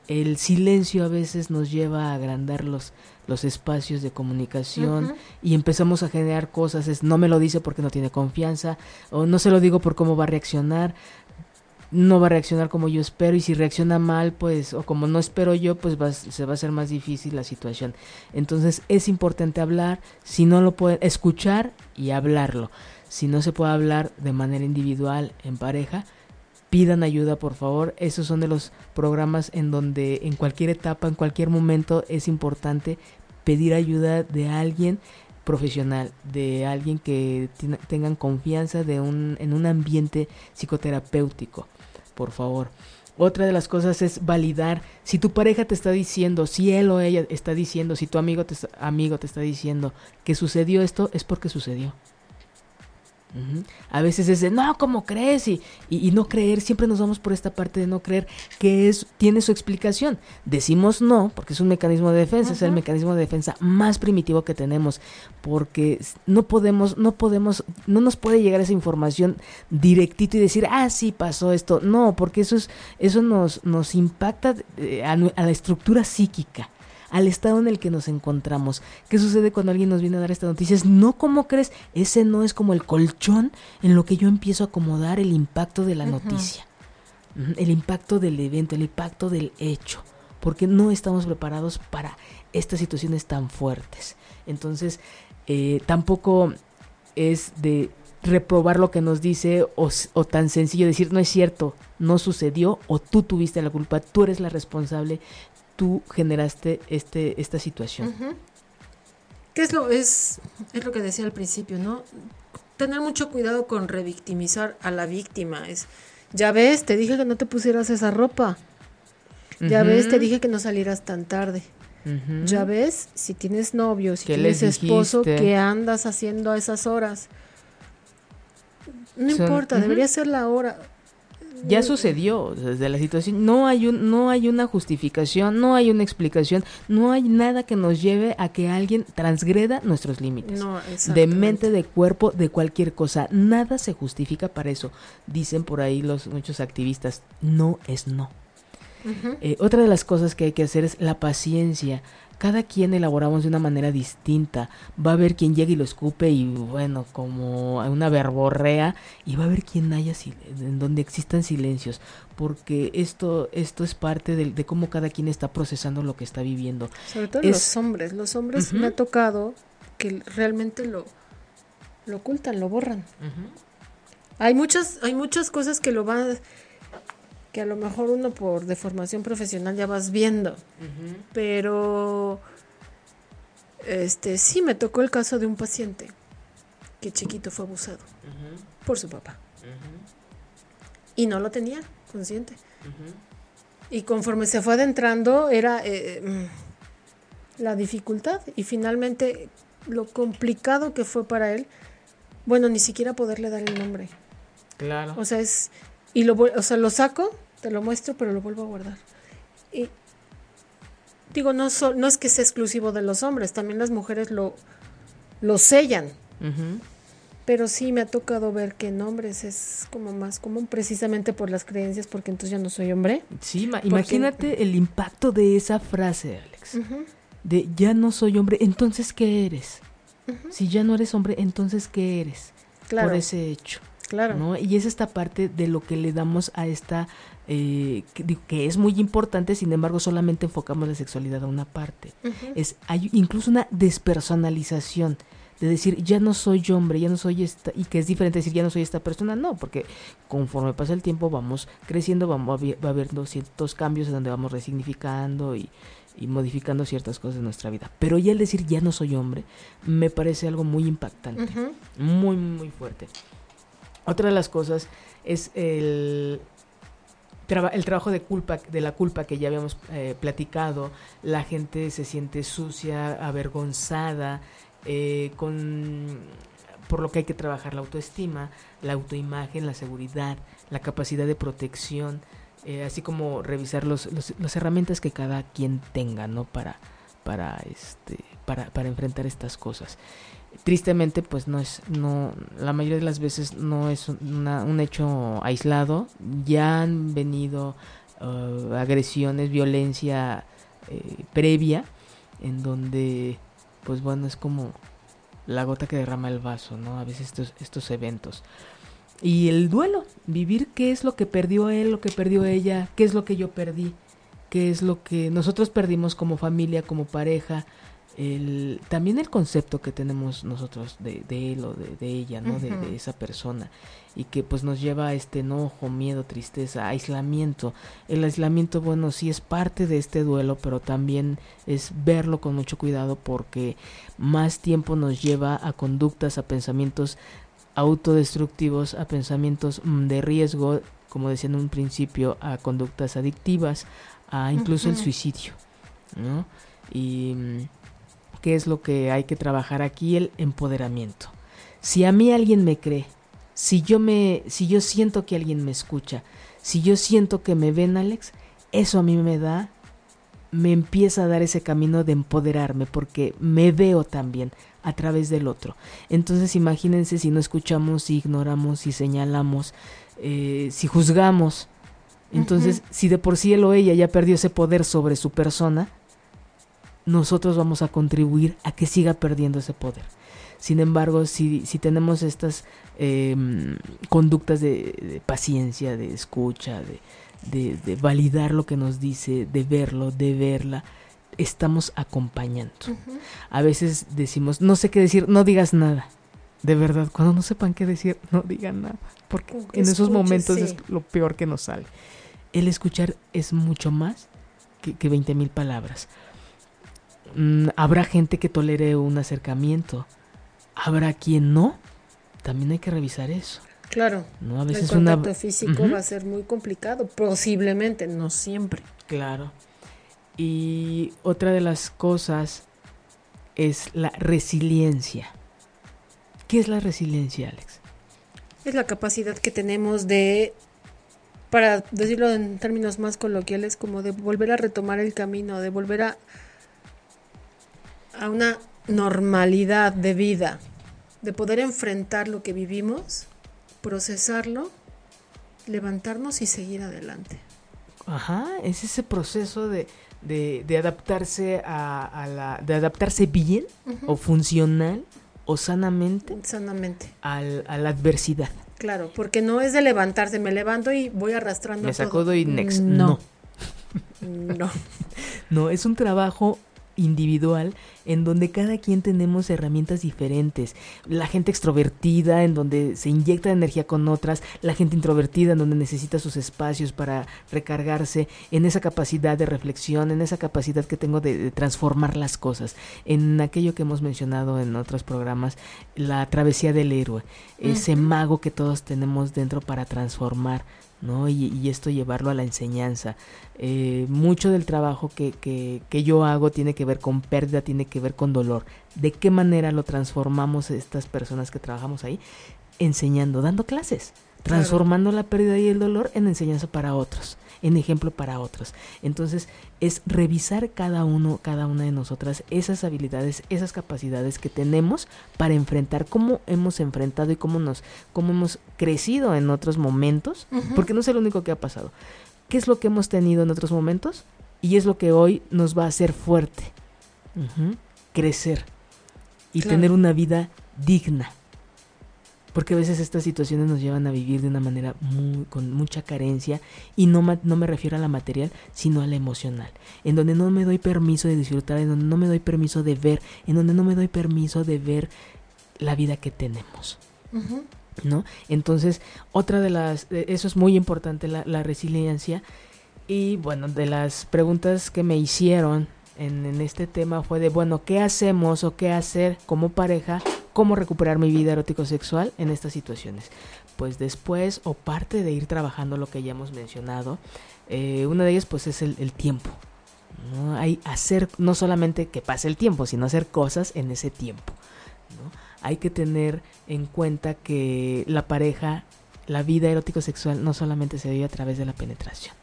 El silencio a veces nos lleva a agrandar los, los espacios de comunicación y empezamos a generar cosas. Es no me lo dice porque no tiene confianza o no se lo digo por cómo va a reaccionar no va a reaccionar como yo espero y si reacciona mal, pues, o como no espero yo, pues se va a hacer más difícil la situación. Entonces es importante hablar, si no lo pueden, escuchar y hablarlo. Si no se puede hablar de manera individual, en pareja, pidan ayuda por favor. Esos son de los programas en donde en cualquier etapa, en cualquier momento es importante pedir ayuda de alguien profesional, de alguien que tengan confianza de un, en un ambiente psicoterapéutico por favor. Otra de las cosas es validar si tu pareja te está diciendo, si él o ella está diciendo, si tu amigo te, amigo te está diciendo que sucedió esto, es porque sucedió. A veces es de, no, ¿cómo crees? Y, y, no creer, siempre nos vamos por esta parte de no creer que es, tiene su explicación. Decimos no, porque es un mecanismo de defensa, es el mecanismo de defensa más primitivo que tenemos, porque no podemos, no podemos, no nos puede llegar esa información directito y decir, ah, sí, pasó esto. No, porque eso, es, eso nos, nos impacta eh, a la estructura psíquica al estado en el que nos encontramos. ¿Qué sucede cuando alguien nos viene a dar esta noticia? no, ¿cómo crees? Ese no es como el colchón en lo que yo empiezo a acomodar el impacto de la noticia, el impacto del evento, el impacto del hecho, porque no estamos preparados para estas situaciones tan fuertes. Entonces, eh, tampoco es de reprobar lo que nos dice o, o, tan sencillo decir no es cierto, no sucedió o tú tuviste la culpa, tú eres la responsable, tú generaste este, esta situación. ¿Qué es lo, es, es lo que decía al principio, no? Tener mucho cuidado con revictimizar a la víctima. Es, ya ves, te dije que no te pusieras esa ropa. Ya ves, te dije que no salieras tan tarde. Ya ves, si tienes novio, si tienes esposo, ¿qué andas haciendo a esas horas? No importa, debería ser la hora ya sucedió desde la situación no hay un no hay una justificación no hay una explicación no hay nada que nos lleve a que alguien transgreda nuestros límites. De mente de cuerpo de cualquier cosa. Nada se justifica para eso. Dicen por ahí los muchos activistas no es no eh, otra de las cosas que hay que hacer es la paciencia cada quien elaboramos de una manera distinta. Va a haber quien llegue y lo escupe y bueno, como una verborrea y va a haber quien haya en donde existan silencios, porque esto esto es parte de, cómo cada quien está procesando lo que está viviendo. Sobre todo los hombres, los hombres me ha tocado que realmente lo lo ocultan, lo borran. Hay muchas hay muchas cosas que lo van que a lo mejor uno por deformación profesional ya vas viendo. Pero este sí me tocó el caso de un paciente que chiquito fue abusado por su papá. Y no lo tenía consciente. Y conforme se fue adentrando, era eh, mm, la dificultad. Y finalmente, lo complicado que fue para él, bueno, ni siquiera poderle dar el nombre. Claro. O sea, es. Y lo, o sea, lo saco, te lo muestro, pero lo vuelvo a guardar. Y. Digo, no, no es que sea exclusivo de los hombres, también las mujeres lo, lo sellan. Pero sí me ha tocado ver que en hombres es como más común, precisamente por las creencias, porque entonces ya no soy hombre. Sí, imagínate el impacto de esa frase, Alex. De ya no soy hombre, entonces ¿qué eres? Si ya no eres hombre, entonces ¿qué eres? Claro. Por ese hecho. Claro. ¿no? Y es esta parte de lo que le damos a esta, eh, que, es muy importante, sin embargo solamente enfocamos la sexualidad a una parte. es, hay incluso una despersonalización de decir ya no soy hombre, ya no soy esta, y que es diferente decir ya no soy esta persona, no, porque conforme pasa el tiempo vamos creciendo, vamos va habiendo ciertos cambios en donde vamos resignificando y, modificando ciertas cosas de nuestra vida. Pero ya el decir ya no soy hombre me parece algo muy impactante, muy, muy fuerte. Otra de las cosas es el, el trabajo de culpa, de la culpa que ya habíamos eh, platicado, la gente se siente sucia, avergonzada, eh, con por lo que hay que trabajar la autoestima, la autoimagen, la seguridad, la capacidad de protección, eh, así como revisar los, las herramientas que cada quien tenga, ¿no? Para, para, este, para, para enfrentar estas cosas. Tristemente, pues no es, no, la mayoría de las veces no es un hecho aislado. Ya han venido uh, agresiones, violencia eh, previa, en donde pues bueno, es como la gota que derrama el vaso, ¿no? A veces estos, estos eventos. Y el duelo, vivir qué es lo que perdió él, lo que perdió ella, qué es lo que yo perdí, qué es lo que nosotros perdimos como familia, como pareja, el, también el concepto que tenemos nosotros de, de él o de, de ella, ¿no? de, esa persona y que pues nos lleva a este enojo, miedo, tristeza, aislamiento. El aislamiento, bueno, sí es parte de este duelo, pero también es verlo con mucho cuidado porque más tiempo nos lleva a conductas, a pensamientos autodestructivos, a pensamientos mm, de riesgo, como decía en un principio, a conductas adictivas, a incluso el suicidio, ¿no? Y mm, qué es lo que hay que trabajar aquí, el empoderamiento. Si a mí alguien me cree, si yo me, si yo siento que alguien me escucha, si yo siento que me ven, Alex, eso a mí me da, me empieza a dar ese camino de empoderarme, porque me veo también a través del otro. Entonces imagínense si no escuchamos, si ignoramos, si señalamos, eh, si juzgamos. Entonces, si de por sí él o ella ya perdió ese poder sobre su persona, nosotros vamos a contribuir a que siga perdiendo ese poder. Sin embargo, si, si tenemos estas em, conductas de, paciencia, de escucha, de, de, validar lo que nos dice, de verlo, de verla, estamos acompañando. A veces decimos, no sé qué decir, no digas nada. De verdad, cuando no sepan qué decir, no digan nada. Porque en esos momentos es lo peor que nos sale. El escuchar es mucho más que, que 20 mil palabras. Mm, habrá gente que tolere un acercamiento, habrá quien no. También hay que revisar eso. Claro. ¿no? A veces el contacto físico va a ser muy complicado, posiblemente, no siempre. Claro. Y otra de las cosas es la resiliencia. ¿Qué es la resiliencia, Alex? Es la capacidad que tenemos de, para decirlo en términos más coloquiales, como de volver a retomar el camino, de volver a a una normalidad de vida, de poder enfrentar lo que vivimos, procesarlo, levantarnos y seguir adelante. Ajá, es ese proceso de, de, adaptarse a, la, de adaptarse bien o funcional o sanamente, sanamente. Al, a la adversidad. Claro, porque no es de levantarse, me levanto y voy arrastrando. Me sacudo y next. No. No. no, es un trabajo individual en donde cada quien tenemos herramientas diferentes. La gente extrovertida, en donde se inyecta energía con otras, la gente introvertida, en donde necesita sus espacios para recargarse, en esa capacidad de reflexión, en esa capacidad que tengo de, transformar las cosas, en aquello que hemos mencionado en otros programas, la travesía del héroe, ese mago que todos tenemos dentro para transformar ¿no? Y, esto llevarlo a la enseñanza. Eh, mucho del trabajo que, que, que, yo hago tiene que ver con pérdida, tiene que ver con dolor. ¿De qué manera lo transformamos estas personas que trabajamos ahí? Enseñando, dando clases, transformando la pérdida y el dolor en enseñanza para otros en ejemplo para otros. Entonces es revisar cada uno, cada una de nosotras esas habilidades, esas capacidades que tenemos para enfrentar cómo hemos enfrentado y cómo nos, cómo hemos crecido en otros momentos, porque no es el único que ha pasado. ¿Qué es lo que hemos tenido en otros momentos? Y es lo que hoy nos va a hacer fuerte. Crecer y tener una vida digna porque a veces estas situaciones nos llevan a vivir de una manera muy, con mucha carencia y no, no me refiero a la material, sino a la emocional, en donde no me doy permiso de disfrutar, en donde no me doy permiso de ver, en donde no me doy permiso de ver la vida que tenemos. ¿No? Entonces, otra de las, eso es muy importante, la, la resiliencia. Y bueno, de las preguntas que me hicieron en, en, este tema fue de, bueno, ¿qué hacemos o qué hacer como pareja cómo recuperar mi vida erótico-sexual en estas situaciones. Pues después o parte de ir trabajando lo que ya hemos mencionado, eh, una de ellas pues es el, tiempo. ¿no? Hay hacer no solamente que pase el tiempo, sino hacer cosas en ese tiempo. Hay que tener en cuenta que la pareja, la vida erótico-sexual no solamente se vive a través de la penetración.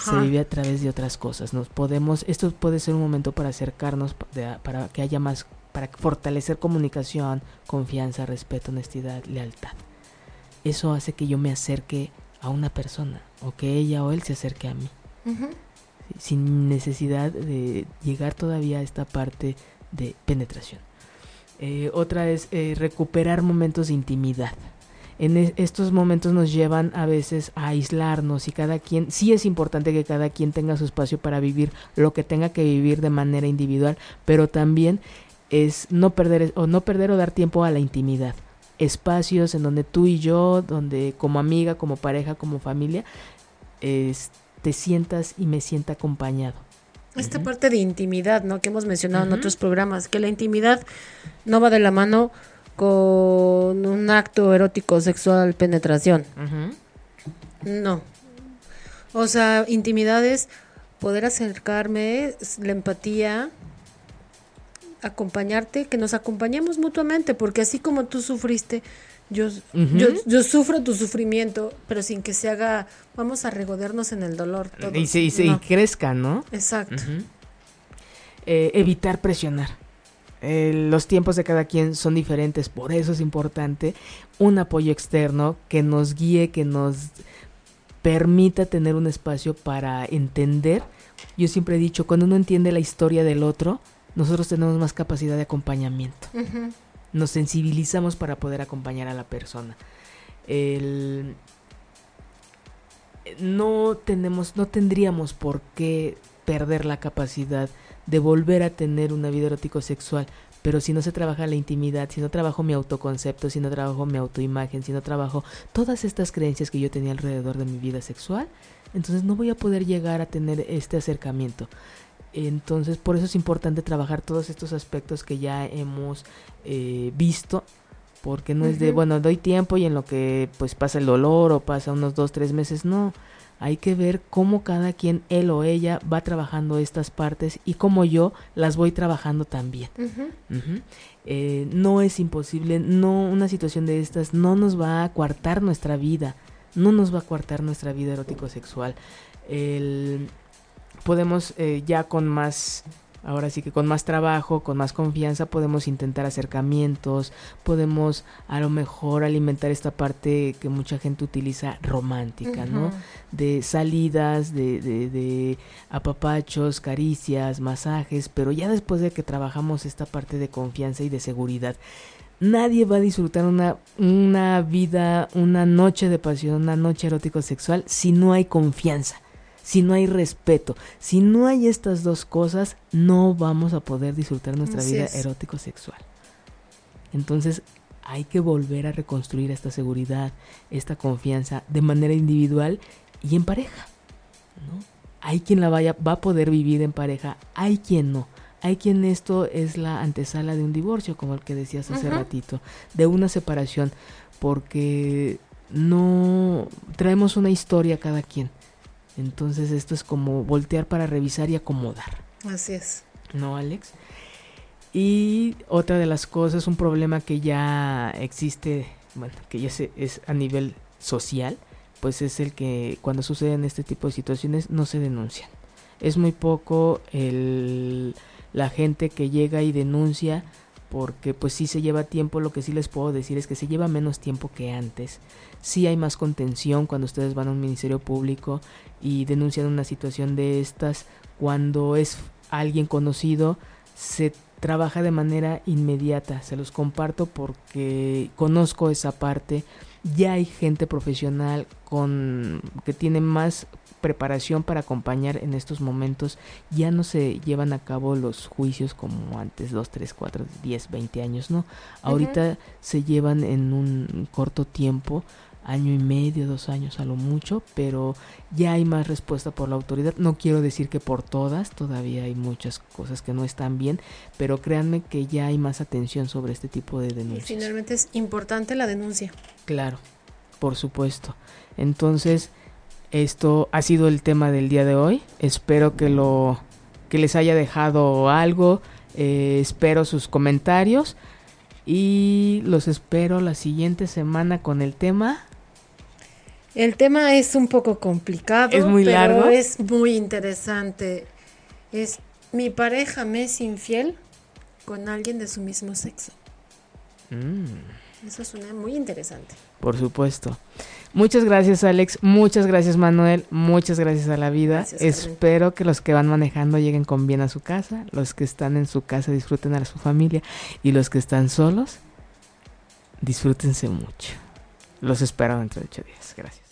Se vive a través de otras cosas. Nos podemos, esto puede ser un momento para acercarnos, para que haya más para fortalecer comunicación, confianza, respeto, honestidad, lealtad. Eso hace que yo me acerque a una persona o que ella o él se acerque a mí. Sin necesidad de llegar todavía a esta parte de penetración. Eh, otra es eh, recuperar momentos de intimidad. En estos momentos nos llevan a veces a aislarnos y cada quien, sí es importante que cada quien tenga su espacio para vivir lo que tenga que vivir de manera individual, pero también es no perder o no perder o dar tiempo a la intimidad. Espacios en donde tú y yo, donde como amiga, como pareja, como familia, te sientas y me sienta acompañado. Esta parte de intimidad, ¿no? Que hemos mencionado en otros programas, que la intimidad no va de la mano con un acto erótico sexual penetración. No. O sea, intimidad es poder acercarme, la empatía, acompañarte, que nos acompañemos mutuamente, porque así como tú sufriste, yo, yo, sufro tu sufrimiento, pero sin que se haga, vamos a regodernos en el dolor. Y, se, y, crezca, ¿no? Exacto. Eh, evitar presionar. Eh, los tiempos de cada quien son diferentes, por eso es importante un apoyo externo que nos guíe, que nos permita tener un espacio para entender. Yo siempre he dicho, cuando uno entiende la historia del otro, nosotros tenemos más capacidad de acompañamiento. Nos sensibilizamos para poder acompañar a la persona. no tenemos, no tendríamos por qué perder la capacidad de volver a tener una vida erótico sexual, pero si no se trabaja la intimidad, si no trabajo mi autoconcepto, si no trabajo mi autoimagen, si no trabajo todas estas creencias que yo tenía alrededor de mi vida sexual, entonces no voy a poder llegar a tener este acercamiento. Entonces, por eso es importante trabajar todos estos aspectos que ya hemos eh, visto, porque no es de, bueno, doy tiempo y en lo que pues pasa el dolor o pasa unos dos, tres meses, no. Hay que ver cómo cada quien, él o ella, va trabajando estas partes y cómo yo las voy trabajando también. Eh, no es imposible, no, una situación de estas no nos va a coartar nuestra vida, no nos va a coartar nuestra vida erótico-sexual. El podemos eh, ya con más, ahora sí que con más trabajo, con más confianza, podemos intentar acercamientos, podemos a lo mejor alimentar esta parte que mucha gente utiliza romántica, ¿no? De salidas, de, de, de apapachos, caricias, masajes, pero ya después de que trabajamos esta parte de confianza y de seguridad, nadie va a disfrutar una, una vida, una noche de pasión, una noche erótico sexual si no hay confianza si no hay respeto, si no hay estas dos cosas, no vamos a poder disfrutar nuestra vida erótico-sexual. Entonces hay que volver a reconstruir esta seguridad, esta confianza de manera individual y en pareja. Hay quien la vaya, va a poder vivir en pareja, hay quien no. Hay quien esto es la antesala de un divorcio, como el que decías hace ratito, de una separación, porque no traemos una historia cada quien. Entonces esto es como voltear para revisar y acomodar. Así es. ¿No, Alex? Y otra de las cosas, un problema que ya existe, bueno, que ya se, es a nivel social, pues es el que cuando suceden este tipo de situaciones no se denuncian. Es muy poco el, la gente que llega y denuncia porque pues sí se lleva tiempo, lo que sí les puedo decir es que se lleva menos tiempo que antes. Sí hay más contención cuando ustedes van a un ministerio público y denuncian una situación de estas, cuando es alguien conocido, se trabaja de manera inmediata, se los comparto porque conozco esa parte, ya hay gente profesional con que tiene más preparación para acompañar en estos momentos. Ya no se llevan a cabo los juicios como antes, 2, 3, 4, 10, 20 años, ¿no? Ahorita se llevan en un corto tiempo, año y medio, dos años a lo mucho, pero ya hay más respuesta por la autoridad. No quiero decir que por todas, todavía hay muchas cosas que no están bien, pero créanme que ya hay más atención sobre este tipo de denuncias. Y finalmente es importante la denuncia. Claro, por supuesto. Entonces, esto ha sido el tema del día de hoy. Espero que lo que les haya dejado algo. Eh, espero sus comentarios y los espero la siguiente semana con el tema. El tema es un poco complicado, es muy pero largo. Es muy interesante. Es mi pareja me es infiel con alguien de su mismo sexo. Mm. Eso suena muy interesante. Por supuesto. Muchas gracias Alex, muchas gracias Manuel, muchas gracias a la vida. Espero que los que van manejando lleguen con bien a su casa, los que están en su casa disfruten a su familia y los que están solos, disfrútense mucho. Los espero dentro de ocho días. Gracias.